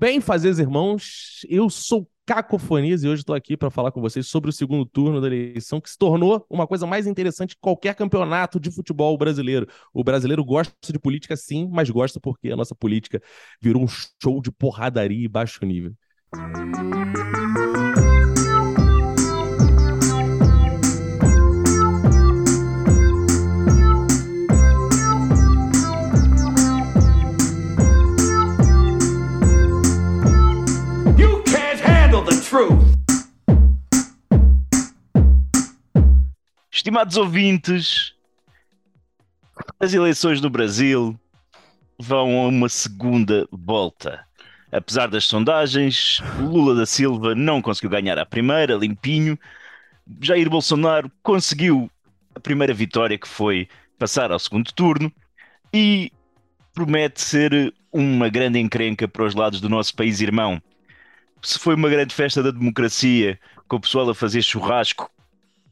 Bem, fazeres irmãos, eu sou Cacofonias e hoje estou aqui para falar com vocês sobre o segundo turno da eleição, que se tornou uma coisa mais interessante que qualquer campeonato de futebol brasileiro. O brasileiro gosta de política sim, mas gosta porque a nossa política virou um show de porradaria e baixo nível. Truth. Estimados ouvintes, as eleições no Brasil vão a uma segunda volta. Apesar das sondagens, Lula da Silva não conseguiu ganhar a primeira, limpinho. Jair Bolsonaro conseguiu a primeira vitória, que foi passar ao segundo turno, e promete ser uma grande encrenca para os lados do nosso país irmão. Se foi uma grande festa da democracia, com o pessoal a fazer churrasco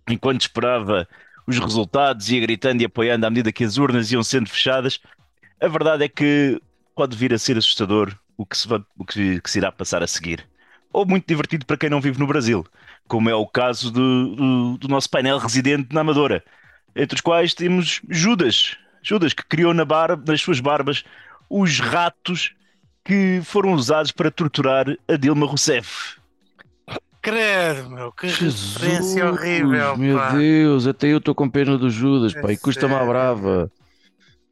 enquanto esperava os resultados, ia gritando e apoiando à medida que as urnas iam sendo fechadas, a verdade é que pode vir a ser assustador o que se, va- o que- que se irá passar a seguir. Ou muito divertido para quem não vive no Brasil, como é o caso do, do- do nosso painel residente na Amadora, entre os quais temos Judas, Judas que criou na barba, nas suas barbas os ratos que foram usados para torturar a Dilma Rousseff. Credo, meu, que referência horrível, meu pá. Deus, até eu estou com pena do Judas, pá, É e custa-me a sério. brava.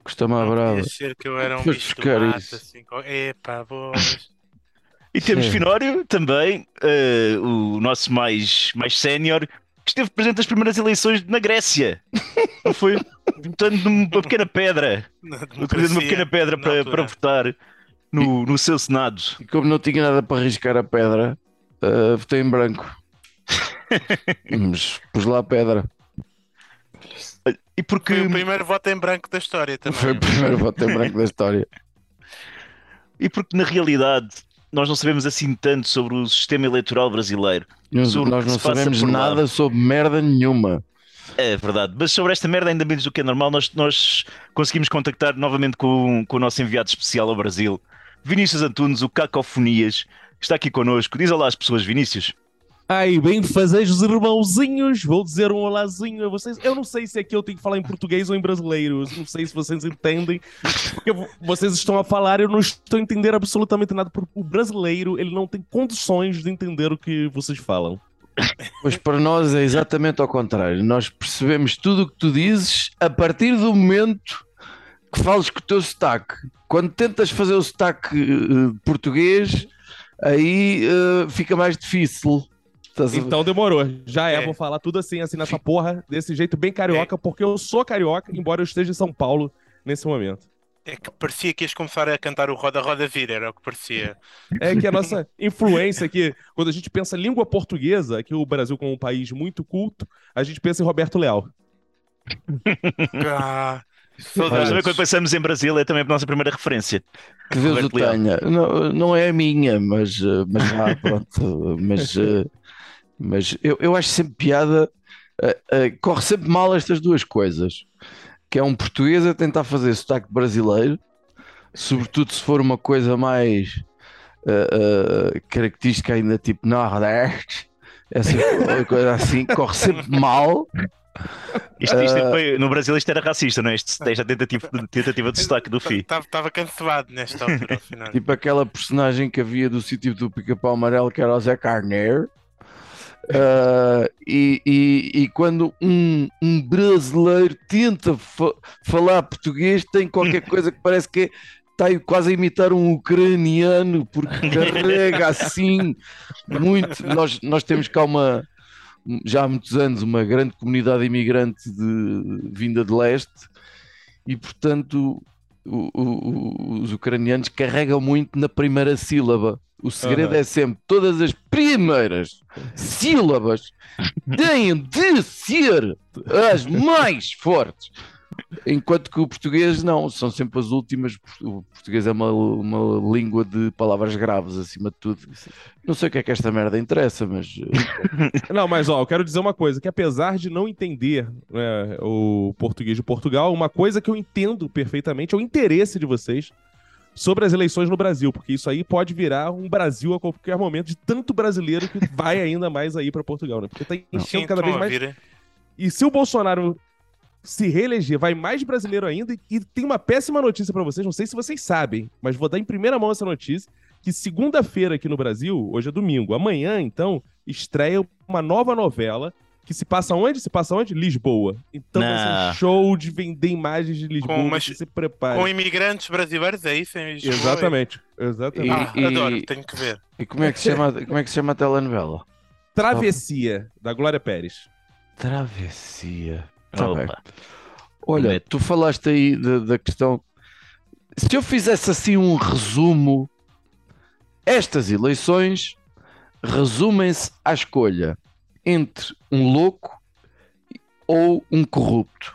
Custa-me a brava. podia ser que eu era um Foste bicho mato, assim, com... Epá, boas. E temos Sim. Finório também, eh, o nosso mais, mais sénior, que esteve presente nas primeiras eleições na Grécia. Não foi? Votando numa pequena pedra. Utilizando uma pequena pedra para, para votar no, no seu Senado. E como não tinha nada para arriscar a pedra, ah, votei em branco. Mas pus lá a pedra. E porque, Foi o primeiro voto em branco da história também. Foi o primeiro voto em branco da história. e porque na realidade nós não sabemos assim tanto sobre o sistema eleitoral brasileiro. Nós, Sobre o nós não sabemos por lá. nada sobre merda nenhuma. É verdade, mas sobre esta merda, ainda menos do que é normal, nós, nós conseguimos contactar novamente com, com o nosso enviado especial ao Brasil, Vinícius Antunes, o Cacofonias, está aqui connosco. Diz olá às pessoas, Vinícius. Ai, bem fazeres irmãozinhos, vou dizer um olazinho a vocês. Eu não sei se aqui eu tenho que falar em português ou em brasileiro, não sei se vocês entendem, porque vo- vocês estão a falar eu não estou a entender absolutamente nada, porque o brasileiro, ele não tem condições de entender o que vocês falam. Pois para nós é exatamente ao contrário. Nós percebemos tudo o que tu dizes a partir do momento que falas com o teu sotaque. Quando tentas fazer o sotaque eh, português, aí eh, fica mais difícil. Estás a ver? Então demorou, já é, É. vou falar tudo assim, assim nessa porra, desse jeito bem carioca, porque eu sou carioca, embora eu esteja em São Paulo nesse momento. É que parecia que ias começar a cantar o Roda Roda Vira, era o que parecia. É que a nossa influência aqui, quando a gente pensa língua portuguesa, que o Brasil como um país muito culto, a gente pensa em Roberto Leal. Ah, Também quando pensamos em Brasil é também a nossa primeira referência. Que Deus o Roberto tenha. Não, não é a minha, mas, eh, mas vá, pronto. Mas, eh, mas eu, eu acho sempre piada. eh, corre sempre mal estas duas coisas. Que é um português a tentar fazer sotaque brasileiro, sobretudo se for uma coisa mais eh, característica ainda tipo Nordeste, essa coisa assim, corre sempre mal. Isto, isto Ah. foi- no Brasil isto era racista, não é? Este- Esta tentativa, tentativa de sotaque do FI. Estava cancelado nesta altura, final. Tipo aquela personagem que havia do sítio do Pica-Pau Amarelo, que era o Zé Carneiro. Ah, e, e- e quando um, um brasileiro tenta fa- falar português, tem qualquer coisa que parece que está aí quase a imitar um ucraniano, porque carrega assim muito. Nós, nós temos cá uma, já há muitos anos, uma grande comunidade imigrante de, vinda de leste, e portanto o- o- os ucranianos carregam muito na primeira sílaba. O segredo Aham. é sempre todas as primeiras sílabas têm de ser as mais fortes. Enquanto que o português não, são sempre as últimas. O português é uma, uma língua de palavras graves acima de tudo. Não sei o que é que esta merda interessa, mas eh, Não, mas ó, eu quero dizer uma coisa, que apesar de não entender né, o português de Portugal, uma coisa que eu entendo perfeitamente é o interesse de vocês sobre as eleições no Brasil, porque isso aí pode virar um Brasil a qualquer momento de tanto brasileiro que vai ainda mais aí para Portugal, né? Porque tá enchendo cada vez Então, mais. vira- E se o Bolsonaro se reeleger, vai mais brasileiro ainda. E tem uma péssima notícia pra vocês, não sei se vocês sabem, mas vou dar em primeira mão essa notícia, que segunda-feira aqui no Brasil, hoje é domingo, amanhã, então, estreia uma nova novela que se passa onde? Se passa onde? Lisboa. Então vai ser Não. um show de vender imagens de Lisboa, Com você se prepare. Com imigrantes brasileiros, é isso? Em Lisboa? Exatamente, exatamente. Ah, E- adoro, e- tenho que ver. E como é que se chama, como é que se chama a telenovela? Travessia, da Glória Pérez. Travessia. Tá bem. Olha, tu falaste aí da, da questão. Se eu fizesse assim um resumo, estas eleições resumem-se à escolha entre um louco ou um corrupto.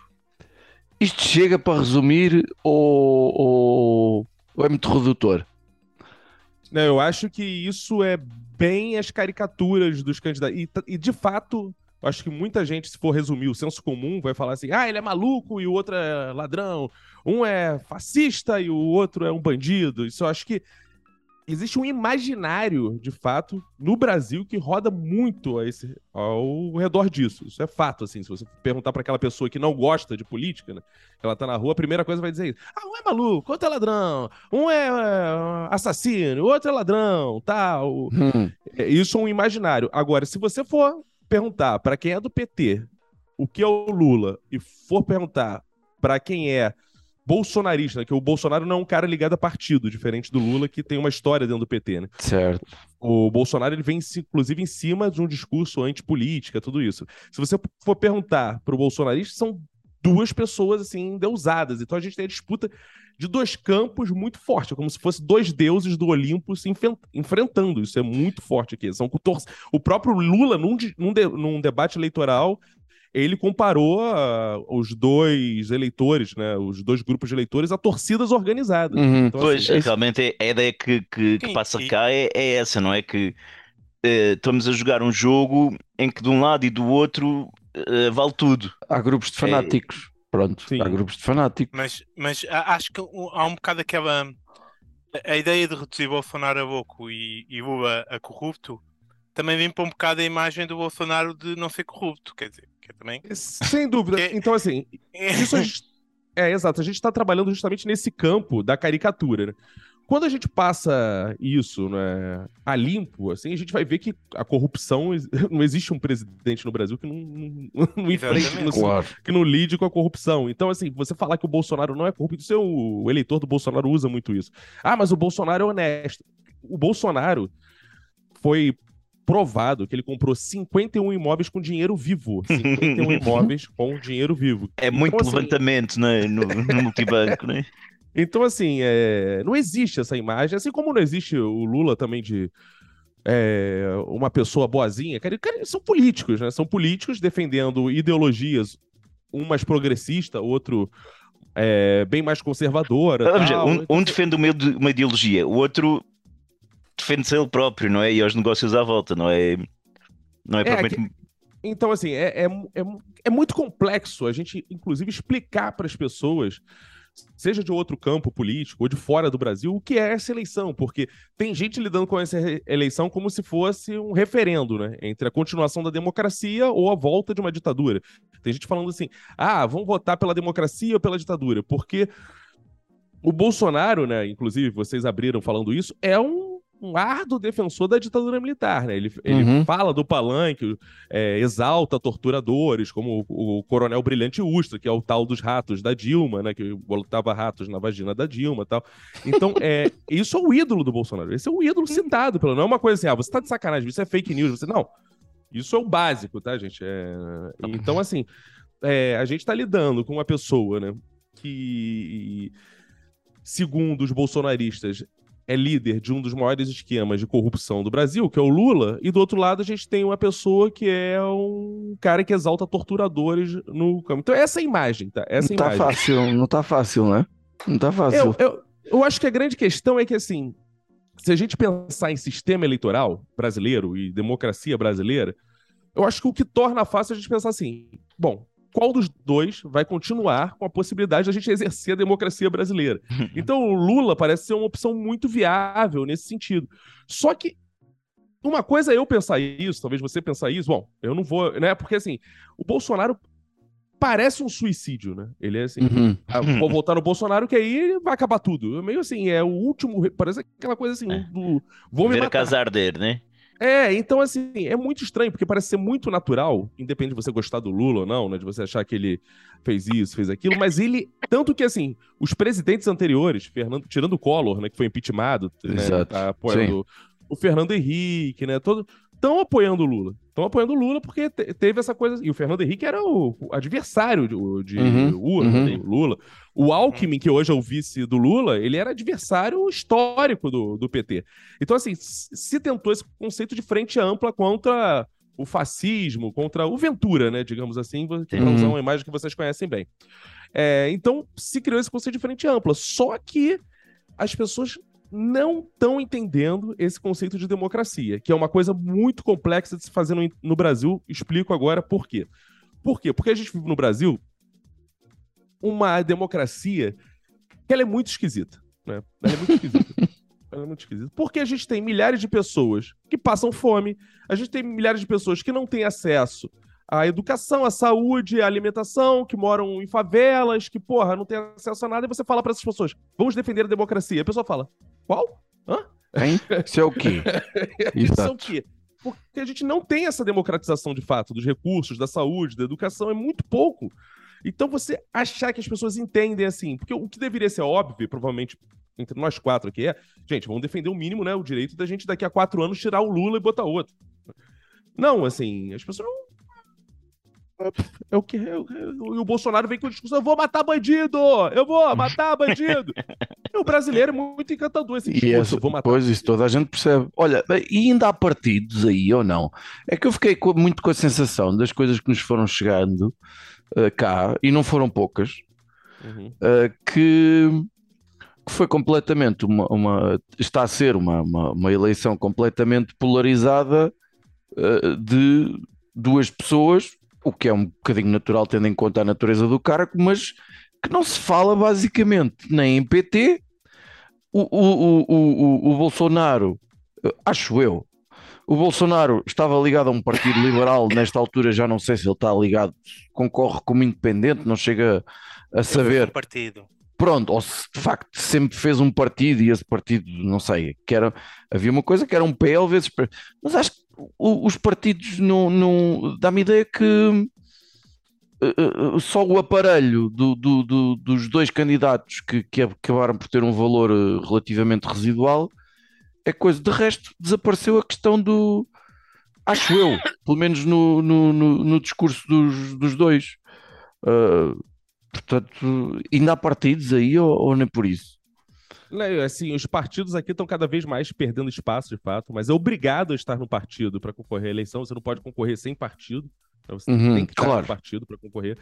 Isto chega para resumir ou, ou- ou é muito redutor? Não, eu acho que isso é bem as caricaturas dos candidatos. E, e, de fato, acho que muita gente, se for resumir o senso comum, vai falar assim: ah, ele é maluco e o outro é ladrão. Um é fascista e o outro é um bandido. Isso eu acho que existe um imaginário, de fato, no Brasil que roda muito a esse, ao redor disso. Isso é fato, assim. Se você perguntar para aquela pessoa que não gosta de política, né? Ela tá na rua, a primeira coisa vai dizer isso. Ah, um é maluco, outro é ladrão. Um é, é, assassino, outro é ladrão, tal. Hum, É, Isso é um imaginário. Agora, se você for perguntar para quem é do PT o que é o Lula e for perguntar para quem é bolsonarista, né, que o Bolsonaro não é um cara ligado a partido, diferente do Lula, que tem uma história dentro do PT, né? certo. O Bolsonaro ele vem, inclusive, em cima de um discurso antipolítica, tudo isso. Se você for perguntar para o bolsonarista, são duas pessoas assim endeusadas. Então a gente tem a disputa de dois campos muito fortes, é como se fosse dois deuses do Olimpo se enfrentando. Isso é muito forte aqui. São o próprio Lula, num, de- num de- num debate eleitoral, ele comparou ah, os dois eleitores, né, os dois grupos de eleitores, a torcidas organizadas. Uhum. Então, Pois, assim, realmente é- a ideia que, que, que passa e- cá é, é essa, não é? Que eh, estamos a jogar um jogo em que de um lado e do outro eh, vale tudo. Há grupos de fanáticos. Pronto, Sim. há grupos de fanáticos. Mas, mas acho que há um bocado aquela. A ideia de reduzir Bolsonaro a louco e, e Lula a corrupto também vem para um bocado a imagem do Bolsonaro de não ser corrupto. Quer dizer, que é também. Sem dúvida. Que- Então, assim, Isso a gente... É, exato. A gente está trabalhando justamente nesse campo da caricatura. né? Quando a gente passa isso né, a limpo, assim, a gente vai ver que a corrupção. Não existe um presidente no Brasil que não, não, não enfrente, que não, Claro. que não lide com a corrupção. Então, assim, você falar que o Bolsonaro não é corrupto, isso é o, o eleitor do Bolsonaro usa muito isso. Ah, mas o Bolsonaro é honesto. O Bolsonaro foi provado que ele comprou 51 imóveis com dinheiro vivo. 51 imóveis com dinheiro vivo. É muito Então, assim, levantamento né, no, no multibanco, né? Então, assim, é, não existe essa imagem, assim como não existe o Lula também de é, uma pessoa boazinha. Cara, cara, são políticos, né? São políticos defendendo ideologias, um mais progressista, outro é, bem mais conservadora. Tal. um, Então, um defende uma, uma ideologia, o outro defende-se ele próprio, não é? E aos negócios à volta, não é? Não é, É, propriamente. Então, assim, é, é, é, é muito complexo a gente, inclusive, explicar para as pessoas, seja de outro campo político ou de fora do Brasil, o que é essa eleição, porque tem gente lidando com essa eleição como se fosse um referendo, né? Entre a continuação da democracia ou a volta de uma ditadura. Tem gente falando assim: ah, vamos votar pela democracia ou pela ditadura, porque o Bolsonaro, né? Inclusive, vocês abriram falando isso, é um. Um árduo defensor da ditadura militar, né? Ele, ele Uhum. fala do palanque, é, exalta torturadores, como o, o coronel Brilhante Ustra, que é o tal dos ratos da Dilma, né? Que botava ratos na vagina da Dilma tal. Então, é, isso é o ídolo do Bolsonaro. Esse é o ídolo citado, pelo não é uma coisa assim, ah, você tá de sacanagem, isso é fake news. Você, não, isso é o básico, tá, gente? É, então, assim, é, a gente tá lidando com uma pessoa, né? Que, segundo os bolsonaristas, é líder de um dos maiores esquemas de corrupção do Brasil, que é o Lula, e do outro lado a gente tem uma pessoa que é um cara que exalta torturadores no campo. Então, essa é a imagem, tá? Essa é não está imagem. fácil, não está fácil, né? Não está fácil. Eu, eu, eu acho que a grande questão é que, assim, se a gente pensar em sistema eleitoral brasileiro e democracia brasileira, eu acho que o que torna fácil é a gente pensar assim: bom, qual dos dois vai continuar com a possibilidade de a gente exercer a democracia brasileira. Então o Lula parece ser uma opção muito viável nesse sentido. Só que uma coisa é eu pensar isso, talvez você pensar isso, bom, eu não vou, né? Porque assim, o Bolsonaro parece um suicídio, né? Ele é assim, Uhum. ah, vou votar no Bolsonaro que aí vai acabar tudo. É Meio assim, é o último, re- parece aquela coisa assim, É. do vou me Ver a matar. arder, né? É, então assim, é muito estranho, porque parece ser muito natural, independente de você gostar do Lula ou não, né? De você achar que ele fez isso, fez aquilo, mas ele. Tanto que assim, os presidentes anteriores, Fernando, tirando o Collor, né, que foi impeachmentado, né, Exato, tá apoiando o Fernando Henrique, né? Todo. Estão apoiando o Lula. Estão apoiando o Lula porque te- teve essa coisa. E o Fernando Henrique era o, o adversário de, de Uhum, uhum. né, o Lula. O Alckmin, que hoje é o vice do Lula, ele era adversário histórico do, do PT. Então, assim, se tentou esse conceito de frente ampla contra o fascismo, contra o Ventura, né? Digamos assim, para Uhum. usar uma imagem que vocês conhecem bem. É, então, se criou esse conceito de frente ampla. Só que as pessoas não estão entendendo esse conceito de democracia, que é uma coisa muito complexa de se fazer no, no Brasil. Explico agora por quê. Por quê? Porque a gente vive no Brasil uma democracia que ela é muito esquisita. Né? Ela é muito esquisita. Ela é muito esquisita. Porque a gente tem milhares de pessoas que passam fome, a gente tem milhares de pessoas que não têm acesso à educação, à saúde, à alimentação, que moram em favelas, que, porra, não têm acesso a nada, e você fala para essas pessoas, vamos defender a democracia. A pessoa fala, qual? Hein? Isso é o quê? Isso é o quê? Porque a gente não tem essa democratização de fato dos recursos, da saúde, da educação, é muito pouco. Então você achar que as pessoas entendem assim, porque o que deveria ser óbvio, provavelmente entre nós quatro aqui é, gente, vamos defender o mínimo, né, o direito da gente daqui a quatro anos tirar o Lula e botar outro. Não, assim, as pessoas não. É o que. é o- o- E o Bolsonaro vem com o discurso: eu vou matar bandido! Eu vou matar bandido! e o brasileiro é muito encantador esse discurso: eu vou matar pois isso toda a gente percebe. Olha, e ainda há partidos aí ou não? É que eu fiquei com- muito com a sensação das coisas que nos foram chegando eh, cá, e não foram poucas, Uhum. eh, que, que foi completamente uma, uma- está a ser uma, uma, uma eleição completamente polarizada eh, de duas pessoas, o que é um bocadinho natural tendo em conta a natureza do cargo, mas que não se fala basicamente nem em PT. O, o, o, o, o Bolsonaro, acho eu, o Bolsonaro estava ligado a um partido liberal, nesta altura já não sei se ele está ligado, concorre como independente, não chega a saber Um partido. Pronto, ou se de facto sempre fez um partido e esse partido, não sei, que era, havia uma coisa que era um PL vezes, mas acho que os partidos não, não dá-me ideia que eh, eh, só o aparelho do- do- do- dos dois candidatos que, que acabaram por ter um valor eh, relativamente residual é coisa, de resto desapareceu a questão do acho eu, pelo menos no, no, no- no discurso dos, dos dois. Uh, portanto, ainda há partidos aí ou, ou nem por isso? Né, Assim, os partidos aqui estão cada vez mais perdendo espaço, de fato, mas é obrigado a estar no partido para concorrer à eleição. Você não pode concorrer sem partido. Então você Uhum, tem que estar claro. no partido para concorrer.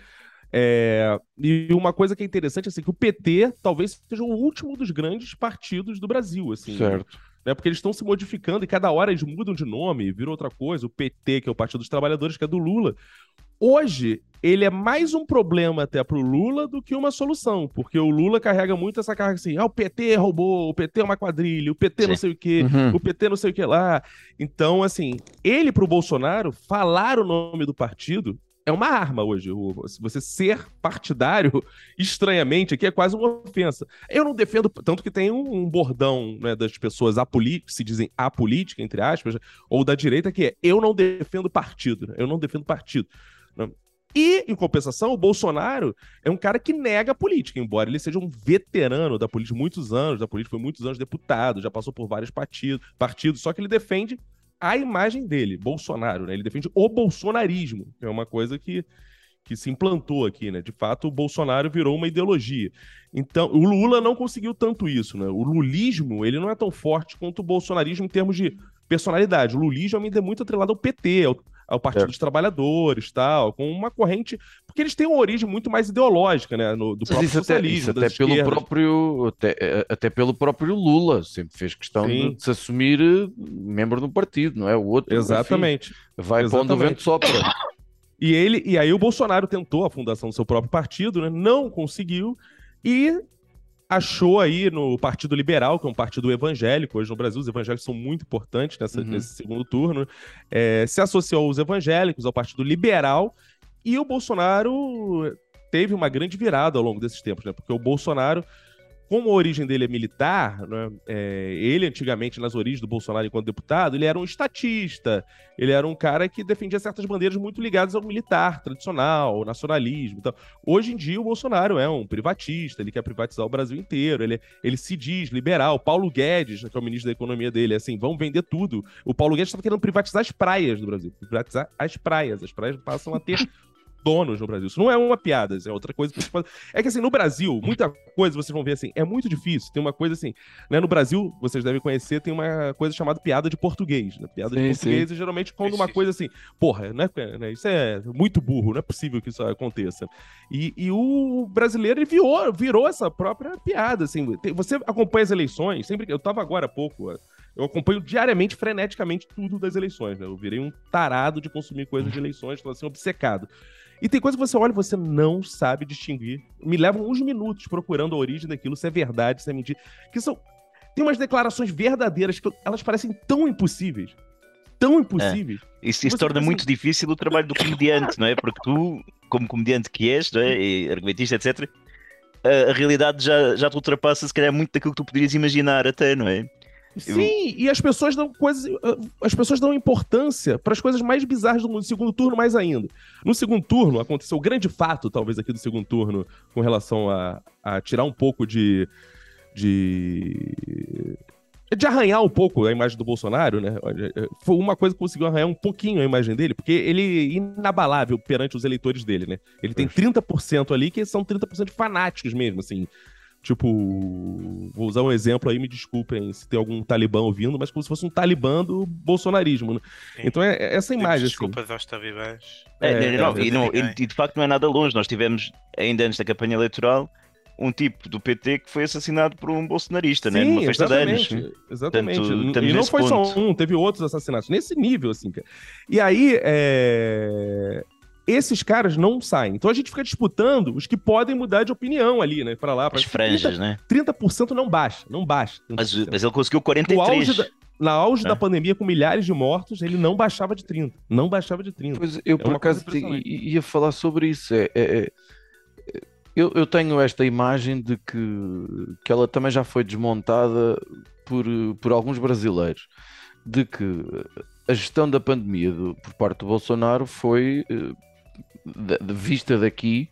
É, E uma coisa que é interessante assim, que o PT talvez seja o último dos grandes partidos do Brasil, assim, Certo. né? Porque eles estão se modificando e cada hora eles mudam de nome, viram outra coisa. O PT, que é o Partido dos Trabalhadores, que é do Lula. Hoje, ele é mais um problema até pro Lula do que uma solução, porque o Lula carrega muito essa carga assim: ah, o PT roubou, o PT é uma quadrilha, o PT não Sim. sei o quê, Uhum. o PT não sei o que lá. Então, assim, ele pro Bolsonaro, falar o nome do partido é uma arma hoje. O- Você ser partidário, estranhamente, aqui é quase uma ofensa. Eu não defendo, tanto que tem um, bordão né, das pessoas apolíticas, se dizem apolítica, entre aspas, ou da direita, que é eu não defendo partido, né? eu não defendo partido. Né? E, em compensação, o Bolsonaro é um cara que nega a política, embora ele seja um veterano da política, muitos anos da política, foi muitos anos deputado, já passou por vários partidos, partidos só que ele defende a imagem dele, Bolsonaro, né? Ele defende o bolsonarismo, que é uma coisa que, que se implantou aqui, né? De fato, o Bolsonaro virou uma ideologia. Então, o Lula não conseguiu tanto isso, né? O lulismo, ele não é tão forte quanto o bolsonarismo em termos de personalidade. O lulismo ainda é muito atrelado ao PT, ao, ao Partido Certo. dos Trabalhadores, tal, com uma corrente, porque eles têm uma origem muito mais ideológica, né? No, do próprio isso até, socialismo, isso das até pelo próprio até, eh, até pelo próprio Lula sempre fez questão Sim. de, se assumir eh, membro um partido, não é? O outro enfim, Exatamente. vai para onde o Exatamente. vento sopra. E ele e aí o Bolsonaro tentou a fundação do seu próprio partido, né? Não conseguiu e achou aí no Partido Liberal, que é um partido evangélico, hoje no Brasil os evangélicos são muito importantes nessa, Uhum. nesse segundo turno, é, se associou aos evangélicos, ao Partido Liberal, e o Bolsonaro teve uma grande virada ao longo desses tempos, né? Porque o Bolsonaro, como a origem dele é militar, né? é, ele antigamente, nas origens do Bolsonaro enquanto deputado, ele era um estatista, ele era um cara que defendia certas bandeiras muito ligadas ao militar tradicional, ao nacionalismo. Então, hoje em dia, o Bolsonaro é um privatista, ele quer privatizar o Brasil inteiro, ele, ele se diz liberal. Paulo Guedes, que é o ministro da Economia dele, é assim, vão vender tudo. O Paulo Guedes estava querendo privatizar as praias do Brasil, privatizar as praias. As praias passam a ter donos no Brasil. Isso não é uma piada, isso é outra coisa que você pode... É que assim, no Brasil, muita coisa vocês vão ver assim, é muito difícil. Tem uma coisa assim, né? No Brasil, vocês devem conhecer, tem uma coisa chamada piada de português, né? Piada de Sim, português, e geralmente quando uma coisa assim, porra, né, né? Isso é muito burro, não é possível que isso aconteça. E, e o brasileiro ele virou, virou essa própria piada, assim. Você acompanha as eleições, sempre que eu tava agora há pouco, eu acompanho diariamente, freneticamente, tudo das eleições, né? Eu virei um tarado de consumir coisas de eleições, tô assim, obcecado. E tem coisa que você olha e você não sabe distinguir. Me levam uns minutos procurando a origem daquilo, se é verdade, se é mentira. Que são. Tem umas declarações verdadeiras que elas parecem tão impossíveis. Tão impossíveis. Isso, isso torna pensa- muito difícil o trabalho do comediante, não é? Porque tu, como comediante que és, não é? e argumentista, etc., a, a realidade já, já te ultrapassa, se calhar, muito daquilo que tu poderias imaginar, até, não é? Sim, e as pessoas dão coisas. As pessoas dão importância para as coisas mais bizarras do mundo. No segundo turno, mais ainda. No segundo turno, aconteceu o grande fato, talvez, aqui do segundo turno, com relação a, a tirar um pouco de. de. de arranhar um pouco a imagem do Bolsonaro, né? Foi uma coisa que conseguiu arranhar um pouquinho a imagem dele, porque ele é inabalável perante os eleitores dele, né? Ele tem 30% ali que são 30% de fanáticos mesmo, assim. Tipo, vou usar um exemplo aí, me desculpem se tem algum talibã ouvindo, mas como se fosse um talibã do bolsonarismo, né? Então é, é essa imagem, assim. Desculpas aos talibãs. É, É, não, é, e, não- e- de facto não é nada longe. Nós tivemos, ainda antes da campanha eleitoral, um tipo do PT que foi assassinado por um bolsonarista, né? numa festa de anos. exatamente, exatamente. Portanto, estamos e não foi ponto. só um, teve outros assassinatos, nesse nível, assim, cara. E aí, é, esses caras não saem. Então a gente fica disputando os que podem mudar de opinião ali, né? Pra lá, pra As franjas, né? 30% não baixa, não baixa. Mas, mas ele conseguiu No 43. auge da, na auge É. da pandemia, com milhares de mortos, ele não baixava de 30. Não baixava de 30. Pois eu, por uma coisa acaso, ia falar sobre isso. É, é- é- eu, eu tenho esta imagem de que, que ela também já foi desmontada por, por alguns brasileiros, de que a gestão da pandemia do- por parte do Bolsonaro foi da- da- vista daqui.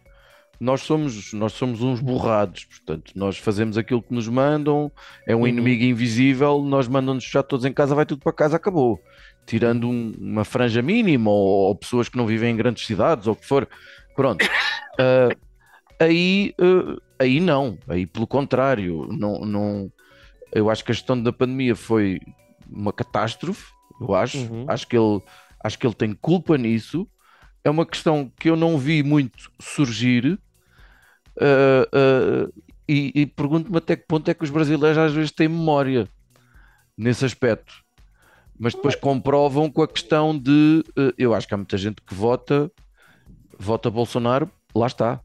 Nós somos, nós somos uns borrados, portanto, nós fazemos aquilo que nos mandam, é um Uhum. inimigo invisível, nós mandamos fechar todos em casa, vai tudo para casa, acabou tirando um- uma franja mínima ou, ou pessoas que não vivem em grandes cidades ou o que for, pronto. Ah, aí, ah, aí não, aí pelo contrário, não, não, eu acho que a gestão da pandemia foi uma catástrofe, eu acho, Uhum. acho que ele, acho que ele tem culpa nisso. É uma questão que eu não vi muito surgir. ah, ah, e, e pergunto-me até que ponto é que os brasileiros às vezes têm memória nesse aspecto mas depois comprovam com a questão de eh, eu acho que há muita gente que vota vota Bolsonaro, lá está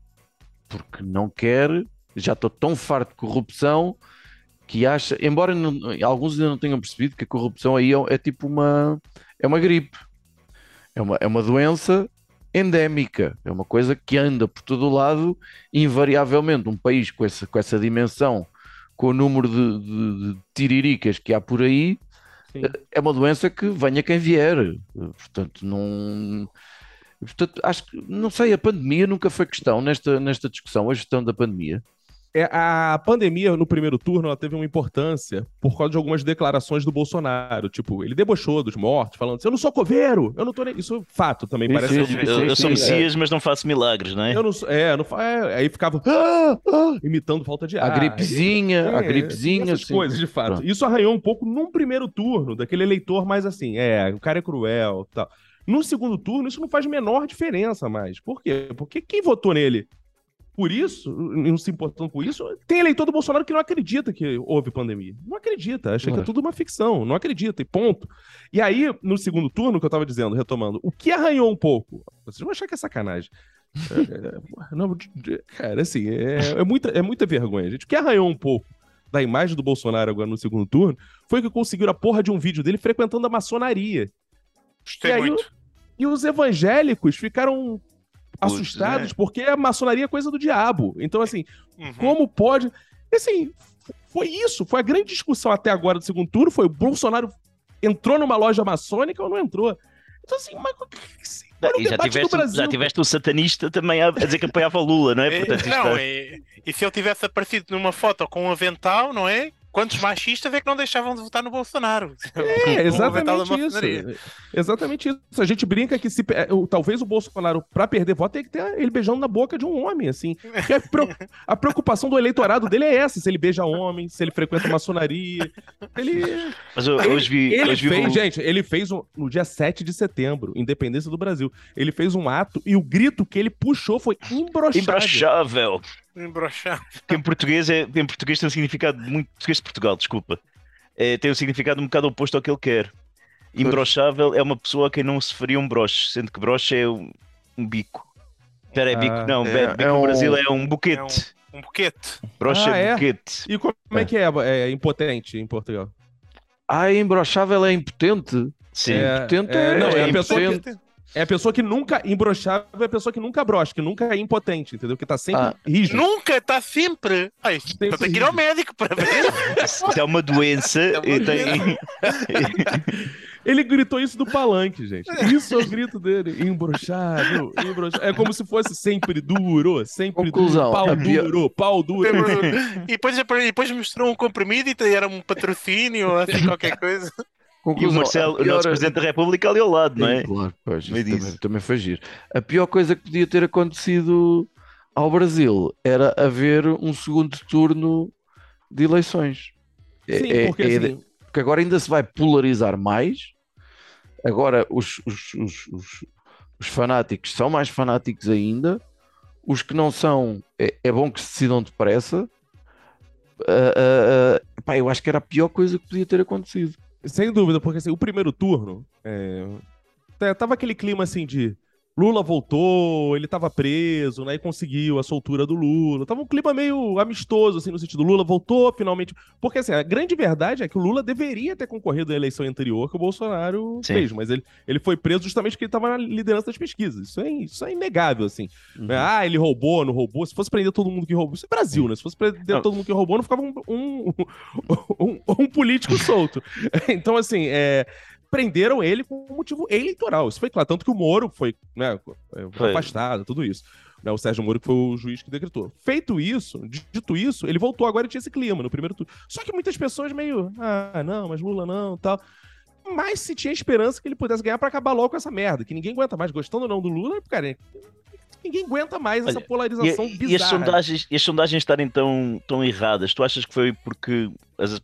porque não quer, já estou tão farto de corrupção que acha, embora não- alguns ainda não tenham percebido que a corrupção aí é, é tipo uma é uma gripe é uma, é uma doença endémica, é uma coisa que anda por todo o lado, invariavelmente um país com essa, com essa dimensão com o número de, de- de tiriricas que há por aí Sim. é uma doença que venha quem vier. Portanto, não. Portanto, acho que, não sei, a pandemia nunca foi questão nesta, nesta discussão, a gestão da pandemia. É, a pandemia, no primeiro turno, ela teve uma importância por causa de algumas declarações do Bolsonaro. Tipo, ele debochou dos mortos, falando assim: eu não sou coveiro, eu não tô nem. Isso é fato também, Sim, parece. sim, Eu, eu sou sim, Messias, mas não faço milagres, não é? Eu não sou. É, não fa- é, aí ficava "Ah, ah", imitando falta de A ar. gripezinha, a É, gripezinha. essas sim. coisas, de fato. Pronto. Isso arranhou um pouco num primeiro turno, daquele eleitor mais assim, é, o cara é cruel tal. No segundo turno, isso não faz a menor diferença mais. Por quê? Porque quem votou nele por isso, não se importando com isso, tem eleitor do Bolsonaro que não acredita que houve pandemia. Não acredita, acha que é É. tudo uma ficção, não acredita, e ponto. E aí, no segundo turno, que eu tava dizendo, retomando, o que arranhou um pouco, vocês vão achar que é sacanagem. É, é, não, cara, assim, é, é muita, é muita vergonha, gente. O que arranhou um pouco da imagem do Bolsonaro agora no segundo turno foi que conseguiram a porra de um vídeo dele frequentando a maçonaria. Gostei E aí, muito. E os evangélicos ficaram assustados né? porque a maçonaria é coisa do diabo. Então, assim, Uhum. como pode. Assim, foi isso. Foi a grande discussão até agora do segundo turno. Foi o Bolsonaro entrou numa loja maçônica ou não entrou? Então, assim, mas. Era um E já debate do tiveste, Brasil. já tiveste um satanista também a, dizer que apoiava Lula, não é? É, Portanto, não, é- é- e se ele tivesse aparecido numa foto com um avental, não é? Quantos machistas é que não deixavam de votar no Bolsonaro? É, exatamente isso. Exatamente isso. A gente brinca que se, é, talvez o Bolsonaro, pra perder voto, tem que ter ele beijando na boca de um homem, assim. Porque a, preo- a preocupação do eleitorado dele é essa: se ele beija homem, se ele frequenta maçonaria. Ele. Mas eu- hoje vi. Ele vi fez, o- gente, ele fez um- no dia 7 de setembro, Independência do Brasil. Ele fez um ato e o grito que ele puxou foi imbrochável. Imbrochável. Que em português, é, em português tem um significado muito. Português de Portugal, desculpa. É, tem um significado um bocado oposto ao que ele quer. Imbrochável é uma pessoa a quem não se faria um broche, sendo que broche é um, um bico. Espera, é bico, não, é- bico é no um- Brasil é um É um, buquete. um buquete. Broche Ah, é é? buquete. E como é que é, é impotente em Portugal? Ah, imbrochável é impotente. Sim. É, Impotente é, é, não, é é impotente. É a pessoa que nunca imbrochável, é a pessoa que nunca brocha, que nunca é impotente, entendeu? Que tá sempre Ah. rígido. Nunca, está sempre. Ai, Sempre então tem que ir ao médico para ver. Se é uma doença, É uma tem. Ele gritou isso do palanque, gente. Isso é o grito dele. Imbrochável, imbrochável. É como se fosse sempre duro, sempre Conclusão, duro, pau duro, pau duro. e depois, depois mostrou um comprimido e era um patrocínio ou assim, qualquer coisa. E o Conclusão, Marcelo, a o pior- nosso Presidente da República, ali ao lado, não é? Sim, Claro, pois, também, também foi giro. A pior coisa que podia ter acontecido ao Brasil era haver um segundo turno de eleições. É- Sim, é- porque é- assim, porque agora ainda se vai polarizar mais. Agora os, os, os, os- os fanáticos são mais fanáticos ainda. Os que não são, é, é bom que se decidam depressa. Ah, ah, ah, pá, eu acho que era a pior coisa que podia ter acontecido. Sem dúvida, porque assim, o primeiro turno, é, tá- tava aquele clima assim de Lula voltou, ele tava preso, né, e conseguiu a soltura do Lula. Tava um clima meio amistoso, assim, no sentido, Lula voltou finalmente. Porque, assim, a grande verdade é que o Lula deveria ter concorrido à eleição anterior que o Bolsonaro Sim. fez, mas ele, ele foi preso justamente porque ele tava na liderança das pesquisas. Isso é, isso é inegável, assim. Uhum. Ah, ele roubou, não roubou. Se fosse prender todo mundo que roubou, isso é Brasil, né? Se fosse prender Não. todo mundo que roubou, não ficava um, um, um- um político solto. Então, assim, é, prenderam ele com um motivo eleitoral. Isso foi claro. Tanto que o Moro foi, né, Foi. afastado, tudo isso. Né, o Sérgio Moro que foi o juiz que decretou. Feito isso, dito isso, ele voltou agora e tinha esse clima no primeiro turno. Só que muitas pessoas meio, ah, não, mas Lula não, tal. Mas se tinha esperança que ele pudesse ganhar pra acabar logo com essa merda, que ninguém aguenta mais, gostando ou não do Lula, cara, ninguém aguenta mais essa Olha, polarização E, e as bizarra. sondagens, e as sondagens estarem tão, tão erradas, tu achas que foi porque as-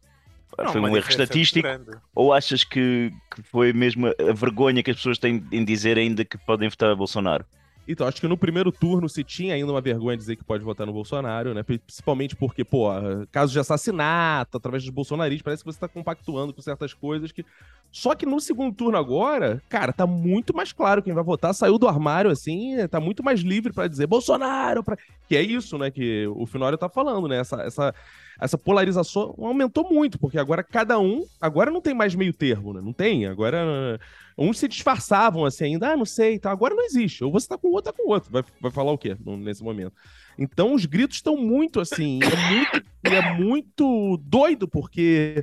Não, foi um erro diferença estatístico ou achas que, que foi mesmo a vergonha que as pessoas têm em dizer ainda que podem votar Bolsonaro? Então, acho que no primeiro turno se tinha ainda uma vergonha de dizer que pode votar no Bolsonaro, né? Principalmente porque, pô, casos de assassinato através dos bolsonaristas, parece que você tá compactuando com certas coisas que. Só que no segundo turno agora, cara, tá muito mais claro quem vai votar. Saiu do armário, assim, tá muito mais livre pra dizer Bolsonaro, pra... que é isso, né? Que o Finório tá falando, né? Essa, essa, essa polarização aumentou muito, porque agora cada um. Agora não tem mais meio termo, né? Não tem. Agora. Uns se disfarçavam assim ainda, ah, não sei, então agora não existe. Ou você tá com o outro, tá com o outro. Vai, vai falar o quê nesse momento? Então os gritos estão muito assim, é muito, é muito doido, porque